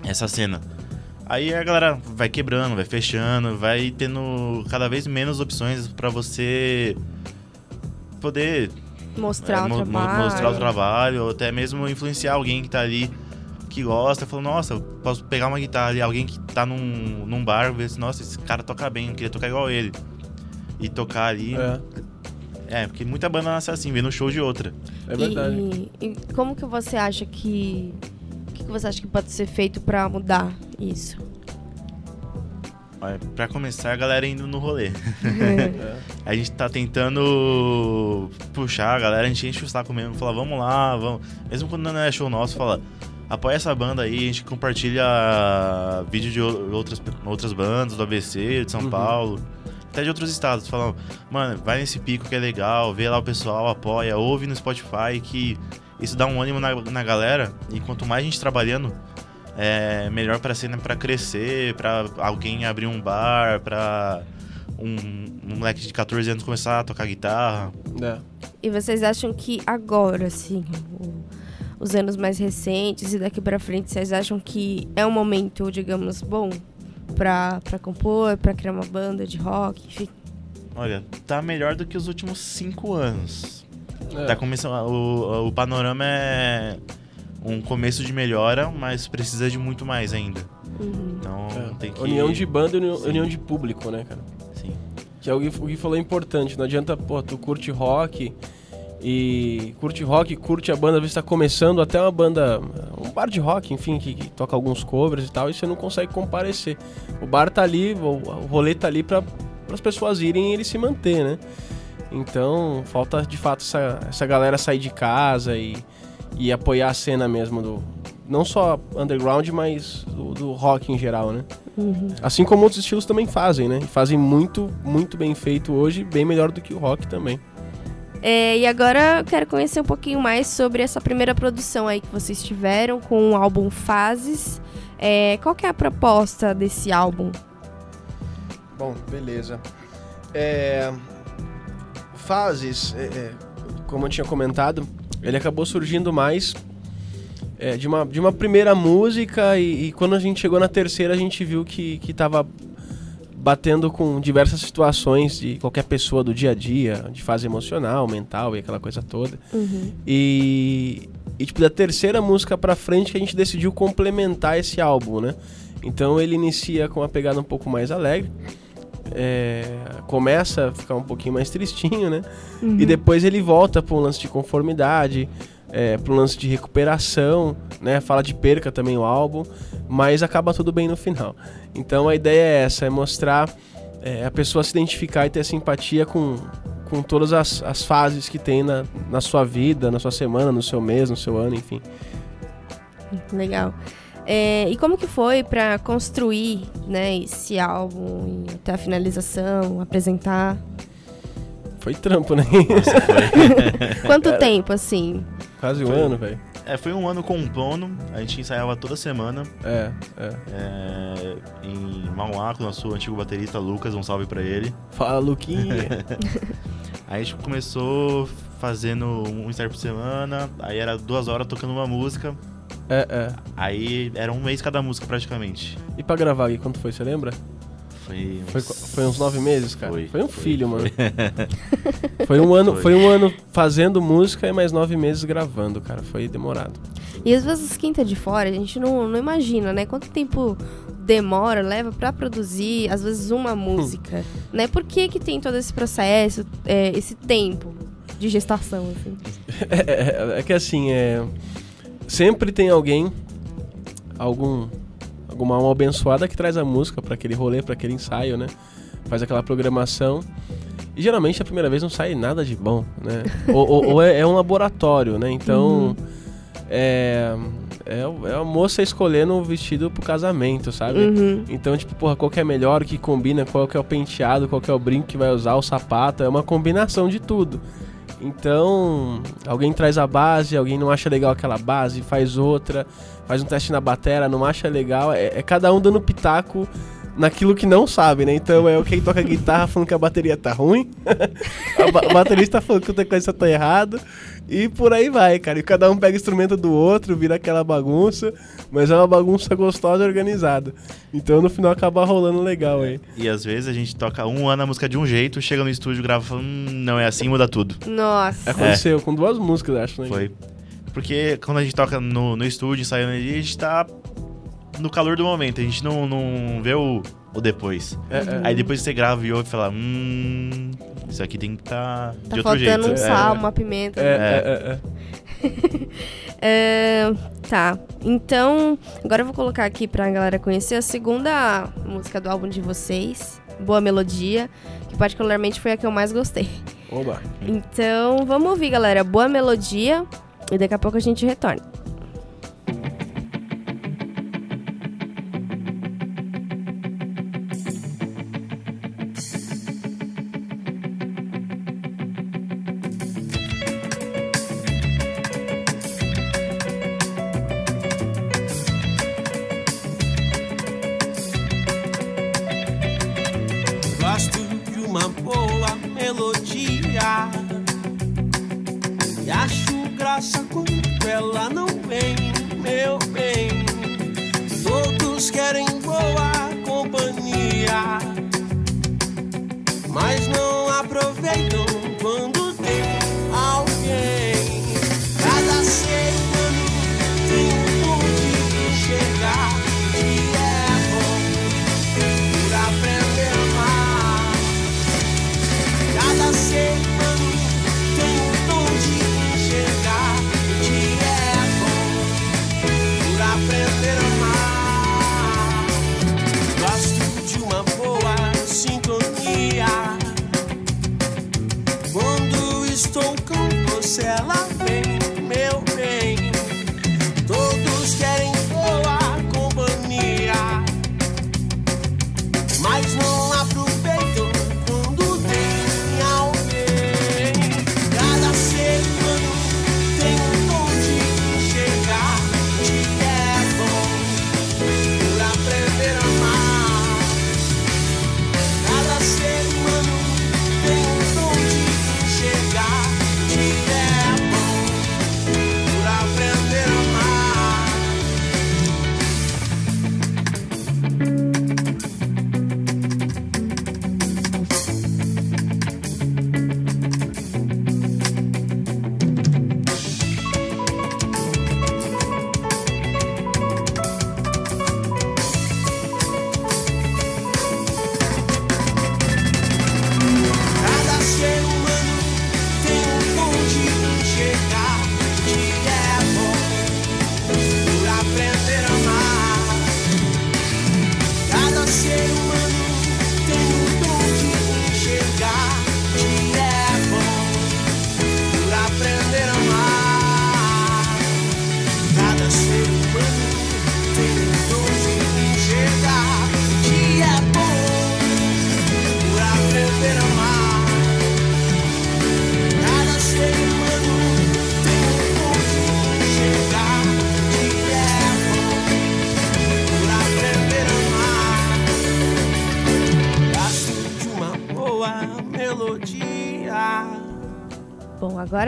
essa cena. Aí a galera vai quebrando, vai fechando, vai tendo cada vez menos opções pra você poder Mostrar é, o mo- trabalho. mostrar o trabalho, ou até mesmo influenciar alguém que tá ali que gosta, falou, nossa, eu posso pegar uma guitarra ali, alguém que tá num, num bar, ver se, nossa, esse cara toca bem, eu queria tocar igual ele. E tocar ali. É, É, porque muita banda nasce assim, vendo um show de outra. é verdade. E, e como que você acha que. O que, você acha que pode ser feito pra mudar isso? Pra começar, a galera indo no rolê. A gente tá tentando puxar a galera, a gente enche o saco mesmo, fala, vamos lá, vamos. Mesmo quando não é show nosso, fala, apoia essa banda aí, a gente compartilha vídeo de ou- outras, outras bandas, do ABC, de São Uhum. Paulo, até de outros estados. Falam, mano, vai nesse pico que é legal, vê lá o pessoal, apoia, ouve no Spotify que isso dá um ânimo na, na galera. E quanto mais a gente trabalhando, é melhor pra cena pra crescer, pra alguém abrir um bar, pra um, um moleque de 14 anos começar a tocar guitarra. É. E vocês acham que agora, assim, os anos mais recentes e daqui pra frente, vocês acham que é um momento, digamos, bom pra, pra compor, pra criar uma banda de rock, enfim? Olha, tá melhor do que os últimos cinco anos. É. Tá começando, o, o panorama é um começo de melhora, mas precisa de muito mais ainda. Uhum. Então É. tem que. União de banda e união, de público, né, cara? Sim. Que é o que, o que falou é importante. Não adianta, pô, tu curte rock e curte rock, curte a banda, às vezes tá começando até uma banda, um bar de rock, enfim, que, que toca alguns covers e tal, e você não consegue comparecer. O bar tá ali, o, o rolê tá ali para as pessoas irem e ele se manter, né? Então, falta de fato essa, essa galera sair de casa e, e apoiar a cena mesmo do. Não só underground, mas do, do rock em geral, né? Uhum. Assim como outros estilos também fazem, né? Fazem muito, muito bem feito hoje, bem melhor do que o rock também. É, e agora eu quero conhecer um pouquinho mais sobre essa primeira produção aí que vocês tiveram com o álbum Fases. É, qual que é a proposta desse álbum? Bom, beleza. É, Fases, é, é, como eu tinha comentado, ele acabou surgindo mais é, de, uma, de uma primeira música e, e quando a gente chegou na terceira a gente viu que, que tava batendo com diversas situações de qualquer pessoa do dia a dia, de fase emocional, mental e aquela coisa toda. Uhum. E, e tipo, da terceira música pra frente que a gente decidiu complementar esse álbum, né? Então ele inicia com uma pegada um pouco mais alegre. É, começa a ficar um pouquinho mais tristinho, né? E depois ele volta para um lance de conformidade, é, para um lance de recuperação, né? Fala de perca também o álbum, mas acaba tudo bem no final. Então a ideia é essa, é mostrar é, a pessoa se identificar e ter simpatia com, com todas as, as fases que tem na, na sua vida, na sua semana, no seu mês, no seu ano, enfim. Legal. É, e como que foi pra construir né, esse álbum e até a finalização, apresentar? Foi trampo, né? Nossa, foi. Quanto tempo, assim? Quase um Foi. ano, velho. É, foi um ano compondo, a gente ensaiava toda semana É, é. é, em Mauá com o nosso antigo baterista Lucas, um salve pra ele. Fala, Luquinha. Aí a gente começou fazendo um ensaio por semana, aí era duas horas tocando uma música, é, é. aí era um mês cada música praticamente. E pra gravar aqui, quanto foi, você lembra? Foi uns, Foi, foi uns nove meses, cara? Foi, Foi, um foi, filho, foi. mano. Foi um ano, Foi. foi um ano fazendo música e mais nove meses gravando, cara. Foi demorado. E às vezes quem tá de fora, a gente não, não imagina, né? Quanto tempo demora, leva pra produzir, às vezes, uma música, né? Por que que tem todo esse processo, é, esse tempo de gestação, assim? É, é- é que assim, é. Sempre tem alguém, algum. Alguma alma abençoada que traz a música pra aquele rolê, pra aquele ensaio, né? Faz aquela programação. E geralmente a primeira vez não sai nada de bom, né? ou ou- ou é, é um laboratório, né? Então. É, é, o- é a moça escolhendo o vestido pro casamento, sabe? Uhum. Então, tipo, porra, qual que é melhor, o que combina, qual que é o penteado, qual que é o brinco que vai usar, o sapato, é uma combinação de tudo. Então, alguém traz a base, alguém não acha legal aquela base, faz outra, faz um teste na batera, não acha legal, é, é cada um dando pitaco naquilo que não sabe, né? Então é o quem toca guitarra falando que a bateria tá ruim, o baterista falando que outra coisa tá errado, E por aí vai, cara. E cada um pega instrumento do outro, vira aquela bagunça, mas é uma bagunça gostosa e organizada. Então no final acaba rolando legal aí. E às vezes a gente toca um ano a música de um jeito, chega no estúdio, grava e fala, hum, não é assim, muda tudo. Nossa. Aconteceu com duas músicas, acho, né? Foi. Porque quando a gente toca no, no estúdio, ensaiando ali, a gente tá no calor do momento, a gente não, não vê o, o depois. É, é. Aí depois você grava e ouve e fala, hum, isso aqui tem que tá, Tá de outro faltando jeito. um É. sal, uma pimenta. É, é, é, é. É, tá, então agora eu vou colocar aqui pra galera conhecer a segunda música do álbum de vocês, Boa Melodia, que particularmente foi a que eu mais gostei. Oba. Então vamos ouvir, galera, Boa Melodia e daqui a pouco a gente retorna.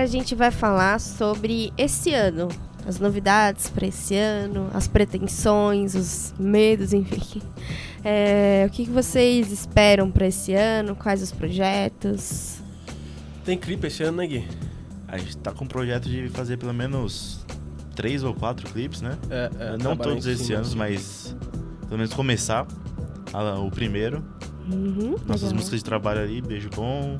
A gente vai falar sobre esse ano. As novidades para esse ano, as pretensões, os medos, enfim. É, o que, que vocês esperam para esse ano? Quais os projetos? Tem clipe esse ano, né, Gui? A gente tá com um projeto de fazer pelo menos três ou quatro clipes, né? É, é, Não todos esses anos, mas pelo menos começar a- o primeiro. Uhum, Nossas legal. músicas de trabalho ali, Beijo Bom,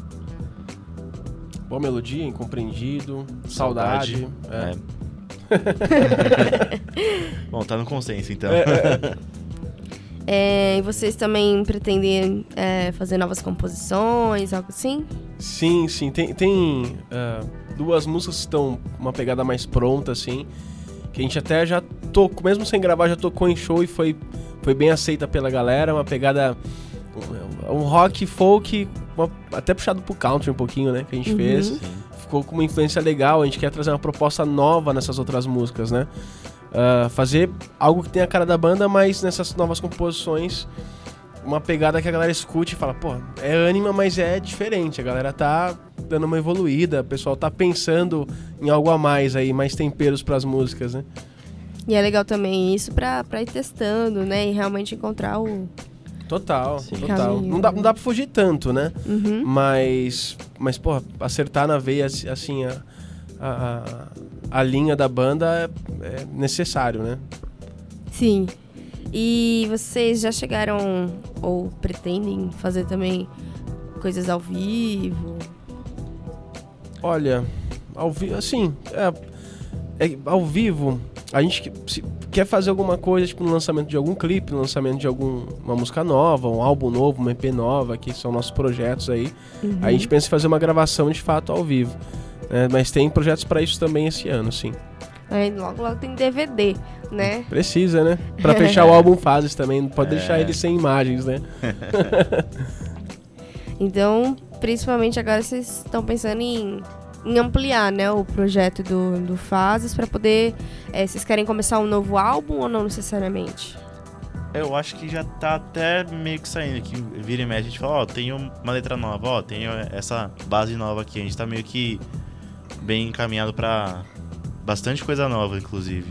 Boa melodia, incompreendido, saudade. é. É. Bom, tá no consenso então. É, e vocês também pretendem é, fazer novas composições, algo assim? Sim, sim. Tem, tem ah, duas músicas que estão uma pegada mais pronta, assim. Que a gente até já tocou, mesmo sem gravar, já tocou em show e foi, foi bem aceita pela galera. Uma pegada. Um, rock, folk, uma- até puxado pro country um pouquinho, né? Que a gente Uhum. fez. Sim. ficou com uma influência legal. A gente quer trazer uma proposta nova nessas outras músicas, né? Ah, fazer algo que tenha a cara da banda, mas nessas novas composições uma pegada que a galera escute e fala, pô, é ânima, mas é diferente. A galera tá dando uma evoluída, o pessoal tá pensando em algo a mais aí, mais temperos pras músicas, né? E é legal também isso pra, pra ir testando, né? E realmente encontrar o. Total, Sim. total. Caminho. Não dá, não dá pra fugir tanto, né? Uhum. Mas, mas pô, acertar na veia, assim, a, a, a linha da banda é, é necessário, né? Sim. E vocês já chegaram ou pretendem fazer também coisas ao vivo? Olha, ao vivo, assim, é, é- ao vivo, a gente que- se- quer fazer alguma coisa, tipo no lançamento de algum clipe, no lançamento de alguma música nova, um álbum novo, uma EP nova, que são nossos projetos aí. Uhum. A gente pensa em fazer uma gravação de fato ao vivo. né? Mas tem projetos pra isso também esse ano, sim. Aí logo, logo tem DVD, né? Precisa, né? Pra fechar o álbum Fases também, não pode É. deixar ele sem imagens, né? Então, principalmente agora vocês estão pensando em, em ampliar, né, o projeto do, do Fases pra poder. eh, vocês querem começar um novo álbum ou não necessariamente? Eu acho que já tá até meio que saindo aqui. Vira e mexe, a gente fala, ó, tem uma letra nova, ó, tem essa base nova aqui. A gente tá meio que bem encaminhado pra bastante coisa nova, inclusive.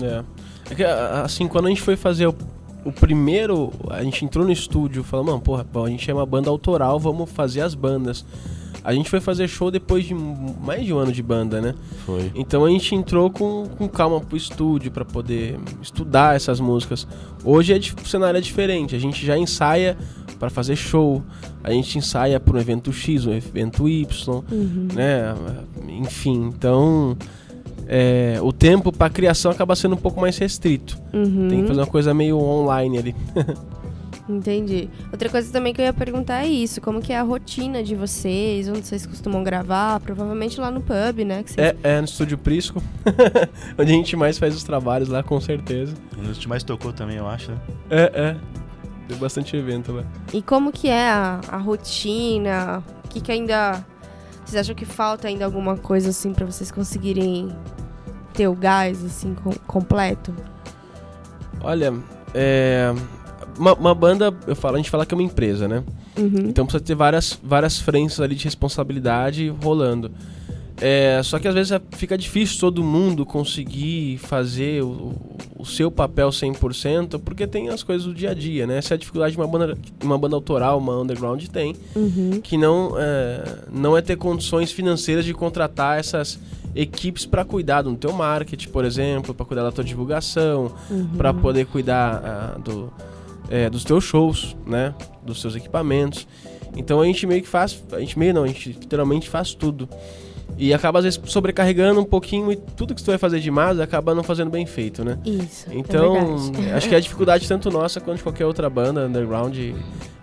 É. É que, assim, quando a gente foi fazer o, o primeiro, a gente entrou no estúdio, falou, mano, porra, bom, a gente é uma banda autoral, vamos fazer as bandas. A gente foi fazer show depois de mais de um ano de banda, né? Foi. Então a gente entrou com, com calma pro estúdio pra poder estudar essas músicas. Hoje é, o cenário é diferente, a gente já ensaia pra fazer show, a gente ensaia para um evento X, um evento Y, né? Enfim, então é, o tempo pra criação acaba sendo um pouco mais restrito. Uhum. Tem que fazer uma coisa meio online ali. Entendi. Outra coisa também que eu ia perguntar é isso, como que é a rotina de vocês, onde vocês costumam gravar, provavelmente lá no pub, né? Que vocês- É, é no estúdio Prisco, onde a gente mais faz os trabalhos lá, com certeza. Um dos que mais tocou também, eu acho, né? É, é. Tem bastante evento lá. E como que é a, a rotina? O que que ainda... Vocês acham que falta ainda alguma coisa assim pra vocês conseguirem ter o gás assim com- completo? Olha, é. Uma, uma banda, eu falo, a gente fala que é uma empresa, né? Uhum. Então precisa ter várias, várias frentes ali de responsabilidade rolando. É, só que às vezes é- fica difícil todo mundo conseguir fazer o, o seu papel 100%, porque tem as coisas do dia a dia, né? Essa é a dificuldade de uma banda, uma banda autoral, uma underground tem, Uhum. que não é, não é ter condições financeiras de contratar essas equipes para cuidar do teu marketing, por exemplo, para cuidar da tua divulgação, Uhum. para poder cuidar ah, do, é, dos teus shows, né? Dos teus equipamentos. Então a gente meio que faz, a gente meio não, a gente literalmente faz tudo. E acaba às vezes sobrecarregando um pouquinho e tudo que tu vai fazer demais acaba não fazendo bem feito, né? Isso. é Então, verdade. acho que é a dificuldade tanto nossa quanto de qualquer outra banda underground e,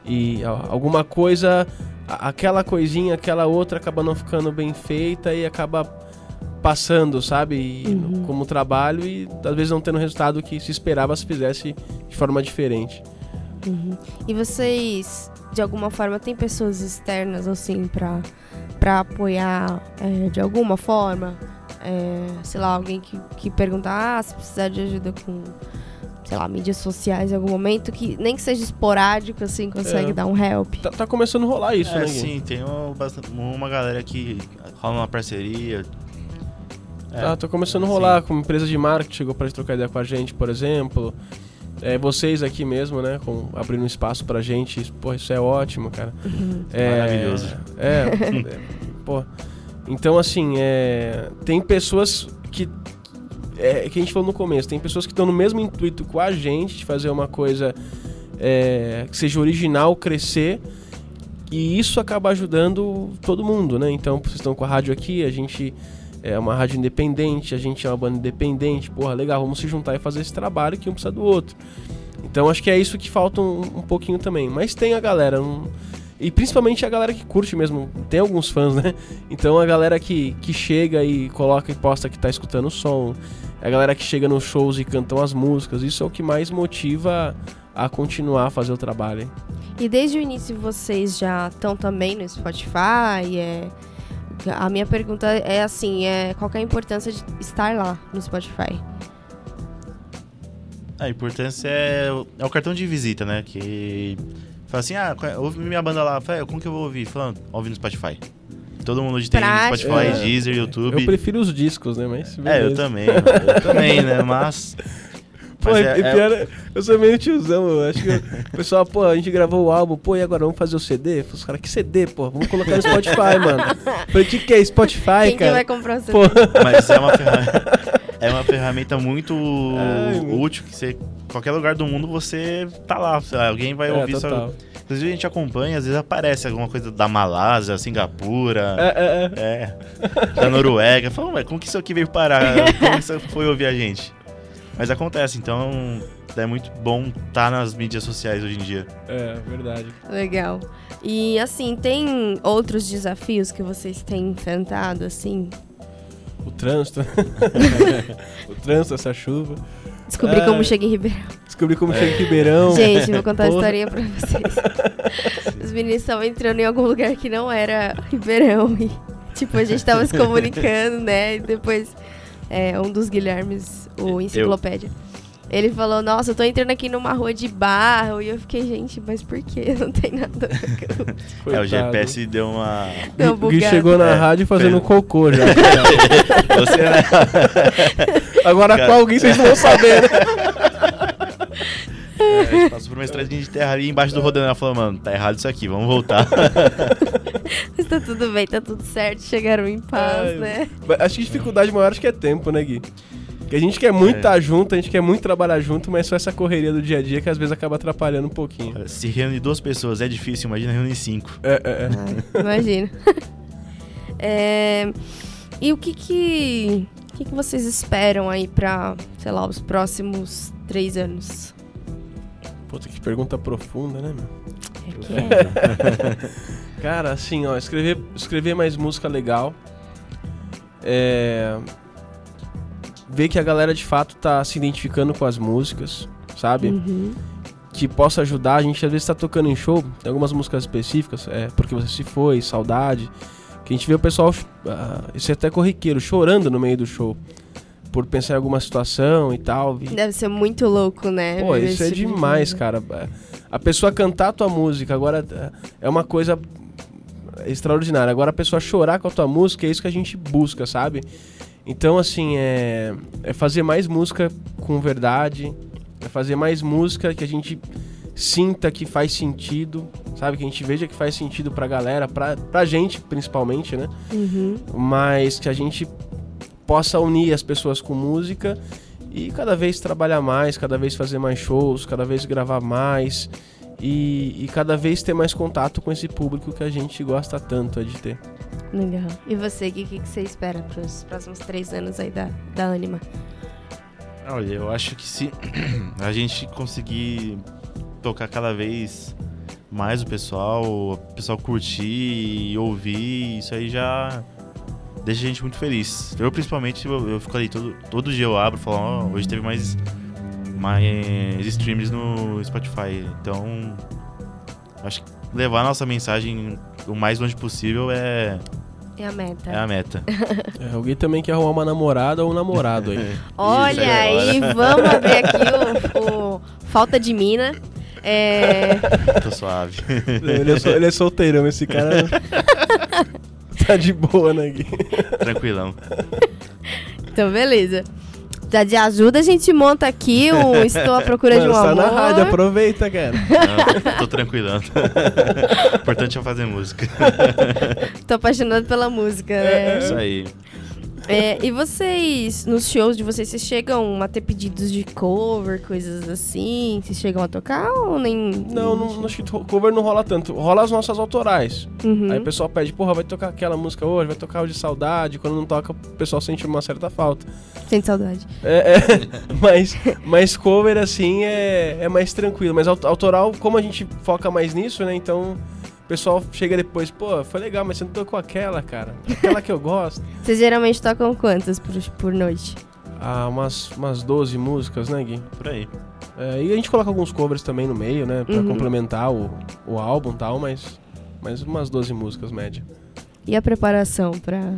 e, alguma coisa, aquela coisinha, aquela outra acaba não ficando bem feita e acaba passando, sabe? E Uhum. como trabalho e às vezes não tendo o resultado que se esperava se fizesse de forma diferente. Uhum. E vocês, de alguma forma, tem pessoas externas, assim, pra, pra apoiar é, de alguma forma? É, sei lá, alguém que, que pergunta, ah, se precisar de ajuda com, sei lá, mídias sociais em algum momento, que nem que seja esporádico, assim, consegue É. dar um help. Tá, tá começando a rolar isso, é, né? Sim, tem uma, uma galera que rola uma parceria. É, Tá, tá começando a sim. rolar com empresa de marketing, chegou pra trocar ideia com a gente, por exemplo. É, vocês aqui mesmo, né? Com, abrindo um espaço pra gente. Isso- Pô, isso é ótimo, cara. É, Maravilhoso. É, é, pô. Então, assim, é, tem pessoas que. É, que a gente falou no começo, tem pessoas que estão no mesmo intuito com a gente de fazer uma coisa é, que seja original, crescer. E isso acaba ajudando todo mundo, né? Então, vocês estão com a rádio aqui, a gente é uma rádio independente, a gente é uma banda independente. Porra, legal, vamos se juntar e fazer esse trabalho que um precisa do outro. Então, acho que é isso que falta um, um pouquinho também. Mas tem a galera, um- e principalmente a galera que curte mesmo. Tem alguns fãs, né? Então, a galera que, que chega e coloca e posta que tá escutando o som. A galera que chega nos shows e cantam as músicas. Isso é o que mais motiva a continuar a fazer o trabalho. E desde o início vocês já estão também no Spotify? É... A minha pergunta é assim, é qual que é a importância de estar lá no Spotify? A importância é, o- é o cartão de visita, né? Que fala assim, ah, é- ouve minha banda lá. Fala, como que eu vou ouvir? Falando, ouve no Spotify. Todo mundo hoje tem Prático. Spotify, É. Deezer, YouTube. Eu prefiro os discos, né? Mas. É, eu também. Eu também, né? Mas. Pô, mas e é- é- pior, é- eu sou meio tiozão, eu acho que o pessoal, pô, a gente gravou o álbum, pô, e agora vamos fazer o CD? Os caras, que CD, pô? Vamos colocar no Spotify, mano. Falei, que que é Spotify, Quem que cara? vai comprar o seu Pô, Mas é uma ferramenta, é uma ferramenta muito Ai, útil que você, qualquer lugar do mundo você tá lá, sei lá, alguém vai é, ouvir total. sua, Inclusive a gente acompanha, às vezes aparece alguma coisa da Malásia, Singapura, É, é, é. é, da Noruega. Fala, ué, como que isso aqui veio parar? Como que isso foi ouvir a gente? Mas acontece, então é muito bom estar nas mídias sociais hoje em dia. É, verdade. Legal. E assim, tem outros desafios que vocês têm enfrentado, assim? O trânsito. o trânsito, essa chuva. Descobrir É. como chega em Ribeirão. Descobri como chega em Ribeirão. Gente, vou contar uma Porra. historinha pra vocês. Os meninos estavam entrando em algum lugar que não era Ribeirão. E, tipo, a gente tava se comunicando, né? E depois, é, um dos Guilhermes, o Enciclopédia, ele falou, nossa, eu tô entrando aqui numa rua de barro. E eu fiquei, gente, mas por quê? Não tem nada com... É, o GPS deu uma. Deu O Gui chegou na É, rádio fazendo fez. cocô já. Você, né? Agora Cara. qual alguém vocês vão saber, né? É, a gente passou por uma estradinha de terra ali embaixo do rodando. Ela falou, mano, tá errado isso aqui, vamos voltar. Mas tá tudo bem, tá tudo certo. Chegaram em paz, Ai, né? Acho que a dificuldade maior acho que é tempo, né, Gui? Porque a gente quer muito É. estar junto, a gente quer muito trabalhar junto, mas só essa correria do dia a dia que às vezes acaba atrapalhando um pouquinho. Se reunir duas pessoas é difícil, imagina reunir cinco. É, é, é. Imagina. É, e o que que, o que que vocês esperam aí pra, sei lá, os próximos três anos? Puta, que pergunta profunda, né, meu? É que é. Cara, assim, ó, escrever, escrever mais música legal. É. Ver que a galera de fato tá se identificando com as músicas, sabe? Uhum. que possa ajudar. A gente às vezes tá tocando em show, tem algumas músicas específicas, é Porque Você Se Foi, Saudade, que a gente vê o pessoal, ah, isso é até corriqueiro, chorando no meio do show, por pensar em alguma situação e tal. E, Deve ser muito louco, né? pô, isso é tipo de demais, coisa. cara. É, A pessoa cantar a tua música, agora é, é uma coisa extraordinária. Agora a pessoa chorar com a tua música, é isso que a gente busca, sabe? Então, assim, é, é fazer mais música com verdade, é fazer mais música que a gente sinta que faz sentido, sabe? Que a gente veja que faz sentido pra galera, pra, pra gente principalmente, né? Uhum. Mas que a gente possa unir as pessoas com música e cada vez trabalhar mais, cada vez fazer mais shows, cada vez gravar mais e, e cada vez ter mais contato com esse público que a gente gosta tanto de ter. Legal. E você, o que, que você espera pros próximos três anos aí da, da Anima? Olha, eu acho que se a gente conseguir tocar cada vez mais o pessoal, o pessoal curtir e ouvir, isso aí já deixa a gente muito feliz. Eu, principalmente, eu, eu fico ali todo, todo dia eu abro e falo, ó, hoje teve mais, mais streams no Spotify. Então, acho que levar a nossa mensagem o mais longe possível é, É a meta. é a meta. É, alguém também quer arrumar uma namorada ou um namorado aí. Olha Isso, aí, vamos abrir aqui o, o Falta de Mina. É, Tô suave. ele, é sol- ele é solteirão, esse cara tá de boa, né, Gui? Tranquilão. então, beleza. Já de ajuda, a gente monta aqui um Estou à Procura de um Mano, tá Amor. na rádio, aproveita, cara. Não, tô tranquilão. O importante é fazer música. Tô apaixonado pela música, né? Isso aí. É, e vocês, nos shows de vocês, vocês chegam a ter pedidos de cover, coisas assim? Vocês chegam a tocar ou nem... Não, não, acho que cover não rola tanto. Rola as nossas autorais. Uhum. Aí o pessoal pede, porra, vai tocar aquela música hoje, vai tocar o de saudade. Quando não toca, o pessoal sente uma certa falta. Sente saudade. É, é, mas, mas cover, assim, é, é mais tranquilo. Mas aut- autoral, como a gente foca mais nisso, né? Então o pessoal chega depois, pô, foi legal, mas você não tocou aquela, cara. Aquela que eu gosto. Vocês geralmente tocam quantas por, por noite? Ah, umas, umas 12 músicas, né, Gui? Por aí. É, e a gente coloca alguns covers também no meio, né? Pra Uhum. complementar o, o álbum e tal, mas, mas umas 12 músicas, média. E a preparação pra,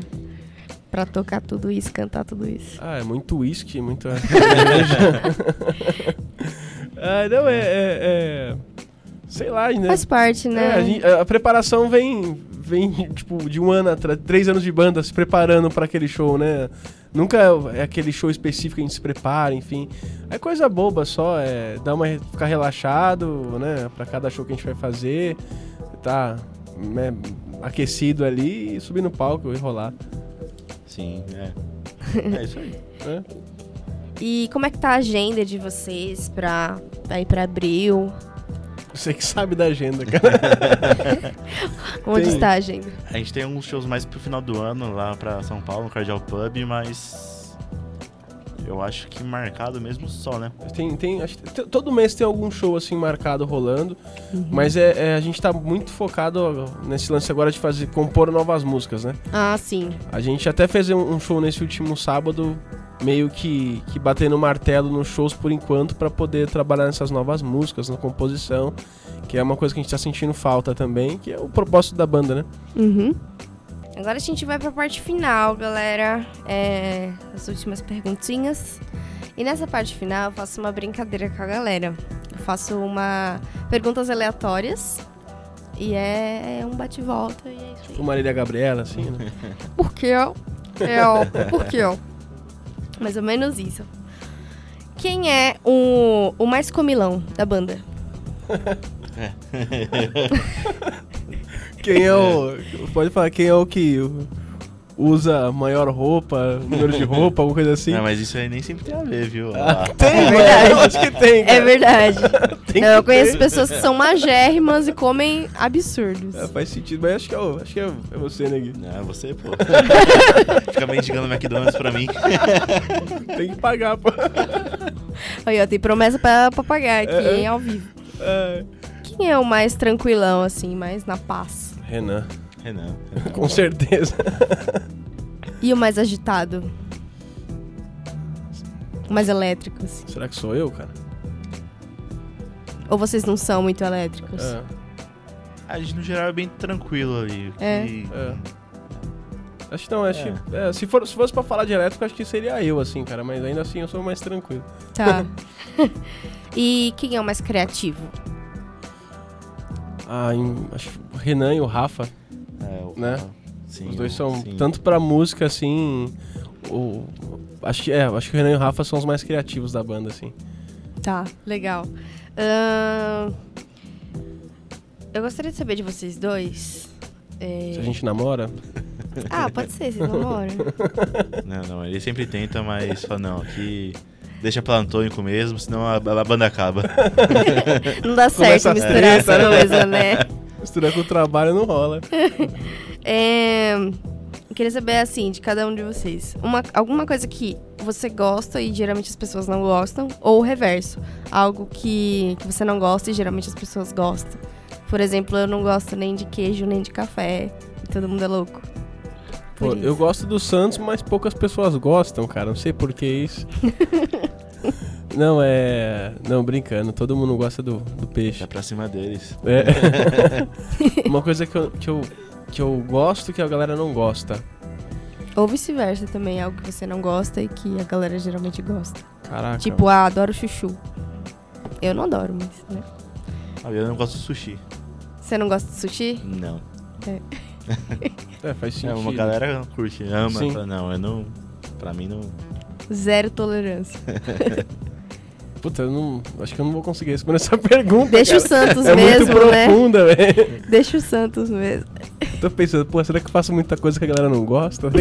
Pra tocar tudo isso, cantar tudo isso. Ah, é muito uísque, muita cerveja. ah, não, é, é- é- Sei lá, né? Faz parte, É, né? a, gente- a preparação vem, vem tipo, de um ano atrás, três anos de banda se preparando pra aquele show, né? Nunca é aquele show específico que a gente se prepara, enfim. É coisa boba só, é dar uma, ficar relaxado, né? Pra cada show que a gente vai fazer, tá né, aquecido ali e subir no palco e rolar. Sim, é. É isso aí. né? E como é que tá a agenda de vocês pra, pra ir pra abril? Você que sabe da agenda, cara. Onde Tem. está a agenda? A gente tem uns shows mais pro final do ano lá pra São Paulo, no Cardial Pub, mas. Eu acho que marcado mesmo só, né? Tem, tem, acho todo mês tem algum show assim marcado rolando, mas é, é, a gente tá muito focado nesse lance agora de fazer compor novas músicas, né? Ah, sim. A gente até fez um, um show nesse último sábado, meio que, que batendo martelo nos shows por enquanto pra poder trabalhar nessas novas músicas, na composição, que é uma coisa que a gente tá sentindo falta também, que é o propósito da banda, né? Uhum. Agora a gente vai pra parte final, galera. É, as últimas perguntinhas. E nessa parte final eu faço uma brincadeira com a galera. Eu faço uma perguntas aleatórias. E é um bate-volta e é isso aí. O Marília Gabriela, assim, né? Por quê? Eu, por quê? Mais ou menos isso. Quem é o, o mais comilão da banda? Quem é o. Pode falar, quem é o que usa maior roupa, número de roupa, alguma coisa assim? Não, mas isso aí nem sempre tem a ver, viu? Ah, tem, É verdade. eu acho que tem, É cara. verdade. Tem Não, eu conheço ter. pessoas que são magérrimas e comem absurdos. É, faz sentido, mas acho que é, o- acho que é, é você, né, Gui? Não, é você, pô. Fica mendigando McDonald's pra mim. Tem que pagar, pô. Aí, ó, tem promessa pra, pra pagar aqui, É. hein, ao vivo. É. Quem é o mais tranquilão, assim, mais na paz? Renan, Renan. com certeza. E o mais agitado? O mais elétrico, assim. Será que sou eu, cara? Ou vocês não são muito elétricos? É, A gente, no geral, é bem tranquilo ali. É. E- é. Acho que não, acho que. é, se, for, se fosse pra falar de elétrico, acho que seria eu, assim, cara. Mas ainda assim eu sou mais tranquilo. Tá. e quem é o mais criativo? Ah, em- acho que o Renan e o Rafa, É, o- Né? Sim, os dois são, sim. tanto pra música, assim. O, acho que é, acho que o Renan e o Rafa são os mais criativos da banda, assim. Tá, legal. Ahn, Eu gostaria de saber de vocês dois. é, Se a gente namora, Ah, pode ser, vocês namoram. Não, não, ele sempre tenta, mas fala, não, aqui deixa plantônico mesmo, senão a, a banda acaba. Não dá certo Começa misturar as treta, né? misturar com o trabalho não rola. É, queria saber, assim, de cada um de vocês. Uma, alguma coisa que você gosta e geralmente as pessoas não gostam, ou o reverso. Algo que, que você não gosta e geralmente as pessoas gostam. Por exemplo, eu não gosto nem de queijo, nem de café. E todo mundo é louco. Pô, eu gosto do Santos, mas poucas pessoas gostam, cara. Não sei por que isso. não, é. Não, brincando. Todo mundo gosta do, do peixe. É pra cima deles. É. Uma coisa que eu, que, eu, que eu gosto que a galera não gosta. Ou vice-versa também, algo que você não gosta e que a galera geralmente gosta. Caraca. Tipo, ah, adoro chuchu. Eu não adoro, mas, né? Ah, eu não gosto de sushi. Você não gosta de sushi? Não. É, faz É, sentido. uma galera curte, ama, Sim. fala, não, eu não. Pra mim não. Zero tolerância. Puta, eu não. Acho que eu não vou conseguir responder essa pergunta. Deixa o cara. Santos É mesmo, muito né? profunda, velho. Deixa o Santos mesmo. Tô pensando, pô, será que eu faço muita coisa que a galera não gosta?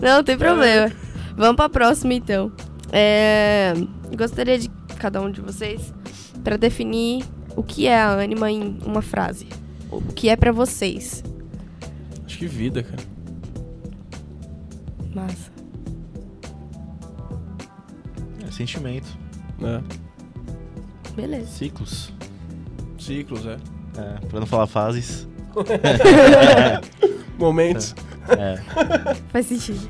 Não, tem problema. Vamos pra próxima, então. É, Gostaria de cada um de vocês pra definir o que é a Anima em uma frase. O que é pra vocês. Acho que vida, cara. Massa. Sentimento. né? Beleza. Ciclos. Ciclos, é. É, pra não falar fases. Momentos. É. Faz sentido.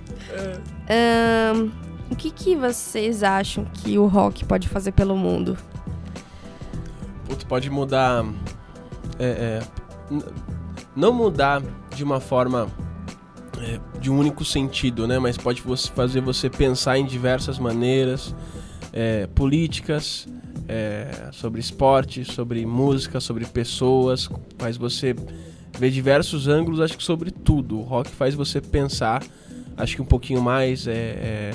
Ahn, o que, que vocês acham que o rock pode fazer pelo mundo? Putz, pode mudar. É, é, não mudar de uma forma é, de um único sentido, né? Mas pode você- fazer você pensar em diversas maneiras, é, políticas, é, sobre esporte, sobre música, sobre pessoas, faz você ver diversos ângulos, acho que sobre tudo. O rock faz você pensar, acho que um pouquinho mais, é, é,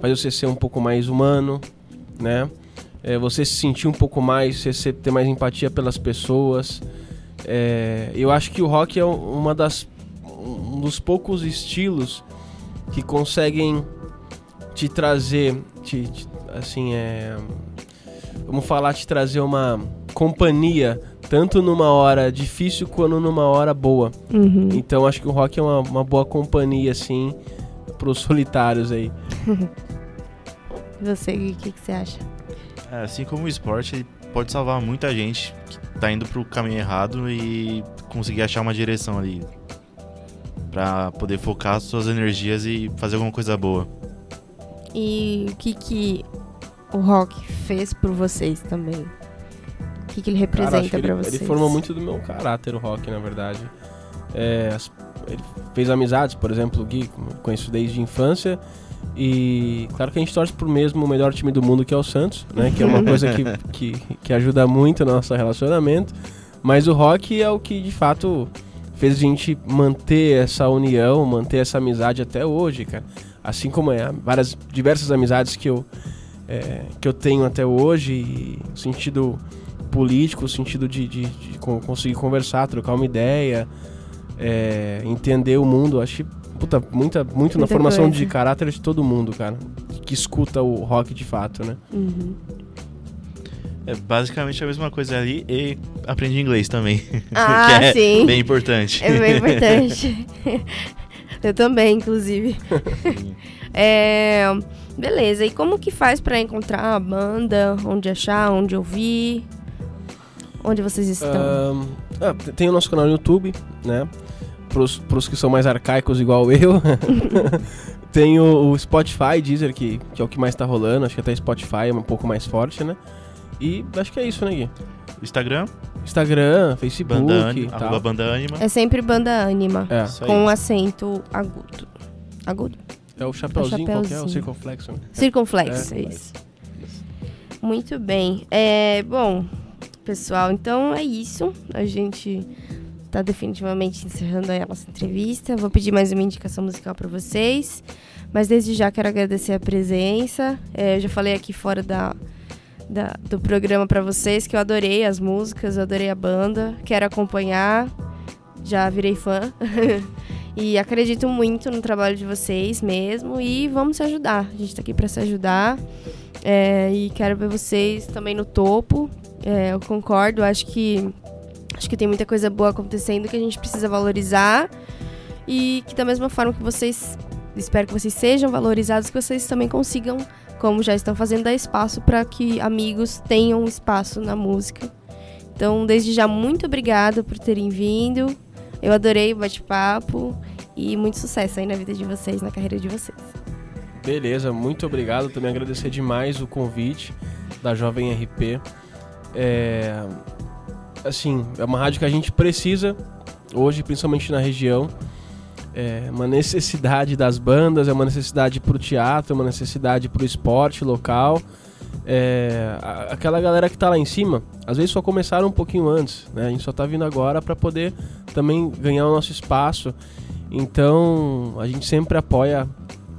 faz você ser um pouco mais humano, né? É, você se sentir um pouco mais, você ter mais empatia pelas pessoas. É, eu acho que o rock é um- uma das um dos poucos estilos que conseguem te trazer, te, te- assim é, vamos falar, te trazer uma companhia tanto numa hora difícil quanto numa hora boa. Uhum. Então acho que o rock é uma, uma boa companhia assim pros solitários aí. E Você, o que, que você acha? É, assim como o esporte, ele pode salvar muita gente que tá indo pro caminho errado e conseguir achar uma direção ali. Pra poder focar suas energias e fazer alguma coisa boa. E o que que o rock fez por vocês também? O que que ele representa ele, vocês? ele forma muito do meu caráter o rock, na verdade. É, as- ele fez amizades, por exemplo, o Gui, conheço desde a infância. E claro que a gente torce pro mesmo o melhor time do mundo, que é o Santos, né? Que é uma coisa que, que, que ajuda muito no nosso relacionamento. Mas o rock é o que de fato fez a gente manter essa união, manter essa amizade até hoje, cara. Assim como é várias diversas amizades que eu é, que eu tenho até hoje, e sentido político, sentido de, de- de con- conseguir conversar, trocar uma ideia, é, entender o mundo. Acho que, puta, muita, muito na Muita formação coisa. de caráter de todo mundo, cara. Que escuta o rock de fato, né? Uhum. É basicamente a mesma coisa ali e aprendi inglês também. Ah, que é sim. bem importante. É bem importante. Eu também, inclusive. É, beleza, e como que faz pra encontrar a banda? Onde achar, onde ouvir? Onde vocês estão? Ah, tem o nosso canal no YouTube, né? Pros, pros que são mais arcaicos igual eu. tem o, o Spotify, Deezer, que, que é o que mais tá rolando. Acho que até Spotify é um pouco mais forte, né? E acho que é isso, né, Gui? Instagram, Instagram, Facebook banda, e Ani- tal. banda anima. É sempre banda ânima. É. Com acento agudo. Agudo? é o chapeuzinho, é? O chapeuzinho. circunflexo. né? Circunflexo, É, é isso. Muito bem. É, bom, pessoal, então é isso. A gente tá definitivamente encerrando aí a nossa entrevista. Vou pedir mais uma indicação musical para vocês. Mas desde já quero agradecer a presença. É, eu já falei aqui fora da, da- do programa para vocês que eu adorei as músicas, eu adorei a banda. Quero acompanhar. Já virei fã. E acredito muito no trabalho de vocês mesmo. E vamos se ajudar. A gente tá aqui para se ajudar. É, e quero ver vocês também no topo. É, eu concordo. Acho que acho que tem muita coisa boa acontecendo que a gente precisa valorizar. E que da mesma forma que vocês. Espero que vocês sejam valorizados, que vocês também consigam, como já estão fazendo, dar espaço para que amigos tenham espaço na música. Então, desde já, muito obrigada por terem vindo. Eu adorei o bate-papo e muito sucesso aí na vida de vocês, na carreira de vocês. Beleza, muito obrigado. Também agradecer demais o convite da Jovem RP. É, assim, é uma rádio que a gente precisa hoje, principalmente na região. É uma necessidade das bandas, é uma necessidade pro teatro, é uma necessidade pro esporte local. É, aquela galera que tá lá em cima, às vezes só começaram um pouquinho antes, né? A gente só tá vindo agora para poder também ganhar o nosso espaço. Então, a gente sempre apoia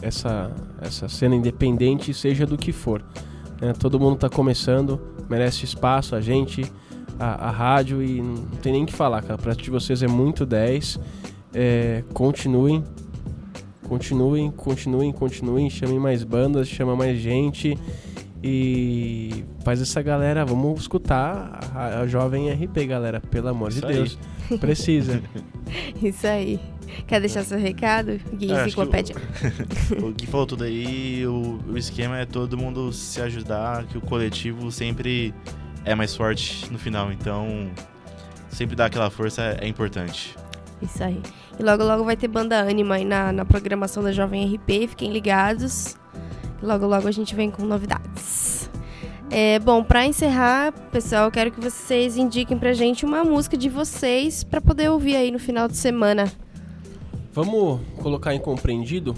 essa, essa cena independente, seja do que for. né? Todo mundo tá começando, merece espaço, a gente, a, a rádio, e não tem nem o que falar, cara. Pra de vocês é muito 10. É, continuem, continuem, continuem, continuem, chamem mais bandas, chama mais gente e faz essa galera, vamos escutar a, a jovem RP, galera, pelo amor Isso de aí. Deus. Precisa. Isso aí. Quer deixar seu recado? Gui É, Enciclopédia. O Gui falou tudo aí, o, o esquema é todo mundo se ajudar, que o coletivo sempre é mais forte no final, então sempre dar aquela força é importante. Isso aí. E logo, logo vai ter banda ânima aí na, na programação da Jovem RP. Fiquem ligados. Logo, logo a gente vem com novidades. É, bom, pra encerrar, pessoal, eu quero que vocês indiquem pra gente uma música de vocês pra poder ouvir aí no final de semana. Vamos colocar incompreendido?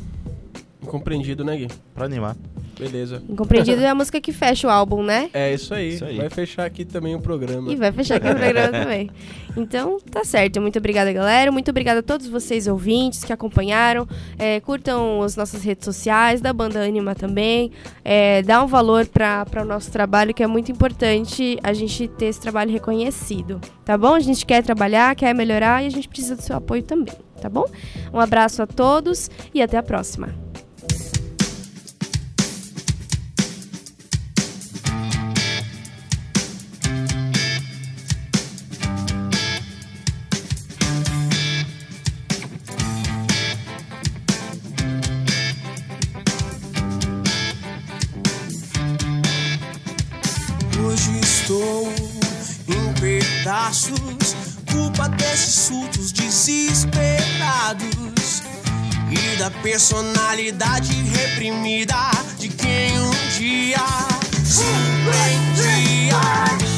Incompreendido, né, Gui? Pra animar. Beleza. Incompreendido é a música que fecha o álbum, né? É isso aí. Isso aí. Vai fechar aqui também o programa. E vai fechar aqui o programa também. Então, tá certo. Muito obrigada, galera. Muito obrigada a todos vocês ouvintes que acompanharam. É, curtam as nossas redes sociais, da Banda Anima também. É, dá um valor para o nosso trabalho, que é muito importante a gente ter esse trabalho reconhecido. Tá bom? A gente quer trabalhar, quer melhorar e a gente precisa do seu apoio também. Tá bom? Um abraço a todos e até a próxima. Culpa desses surtos desesperados e da personalidade reprimida de quem um dia surpreendia. Ei,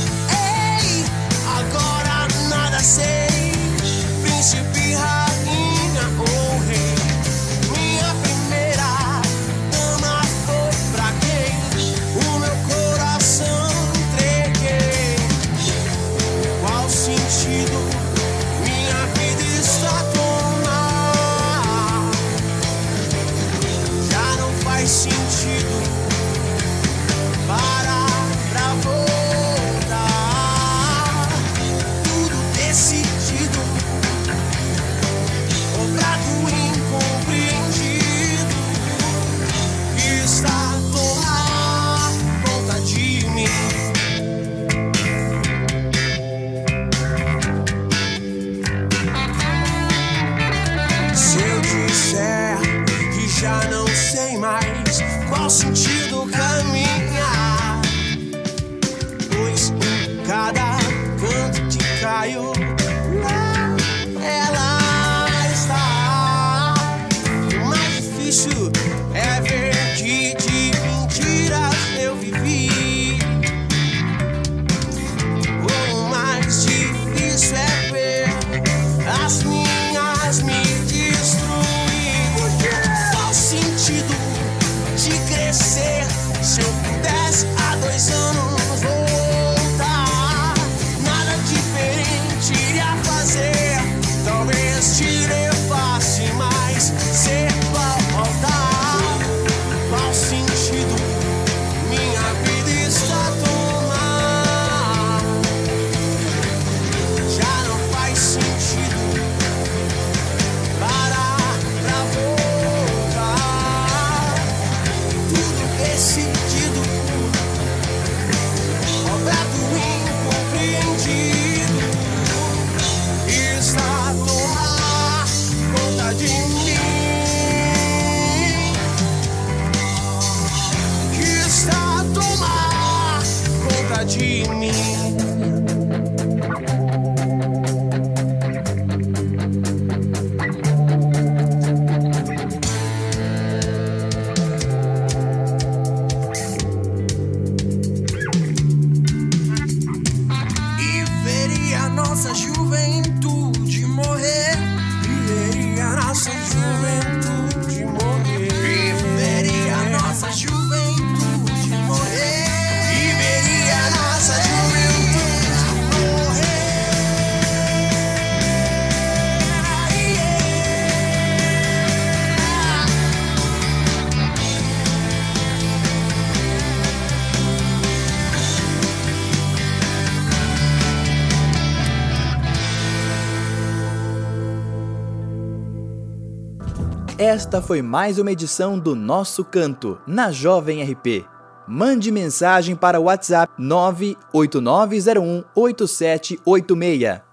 Esta foi mais uma edição do Nosso Canto, na Jovem RP. Mande mensagem para o WhatsApp 989018786.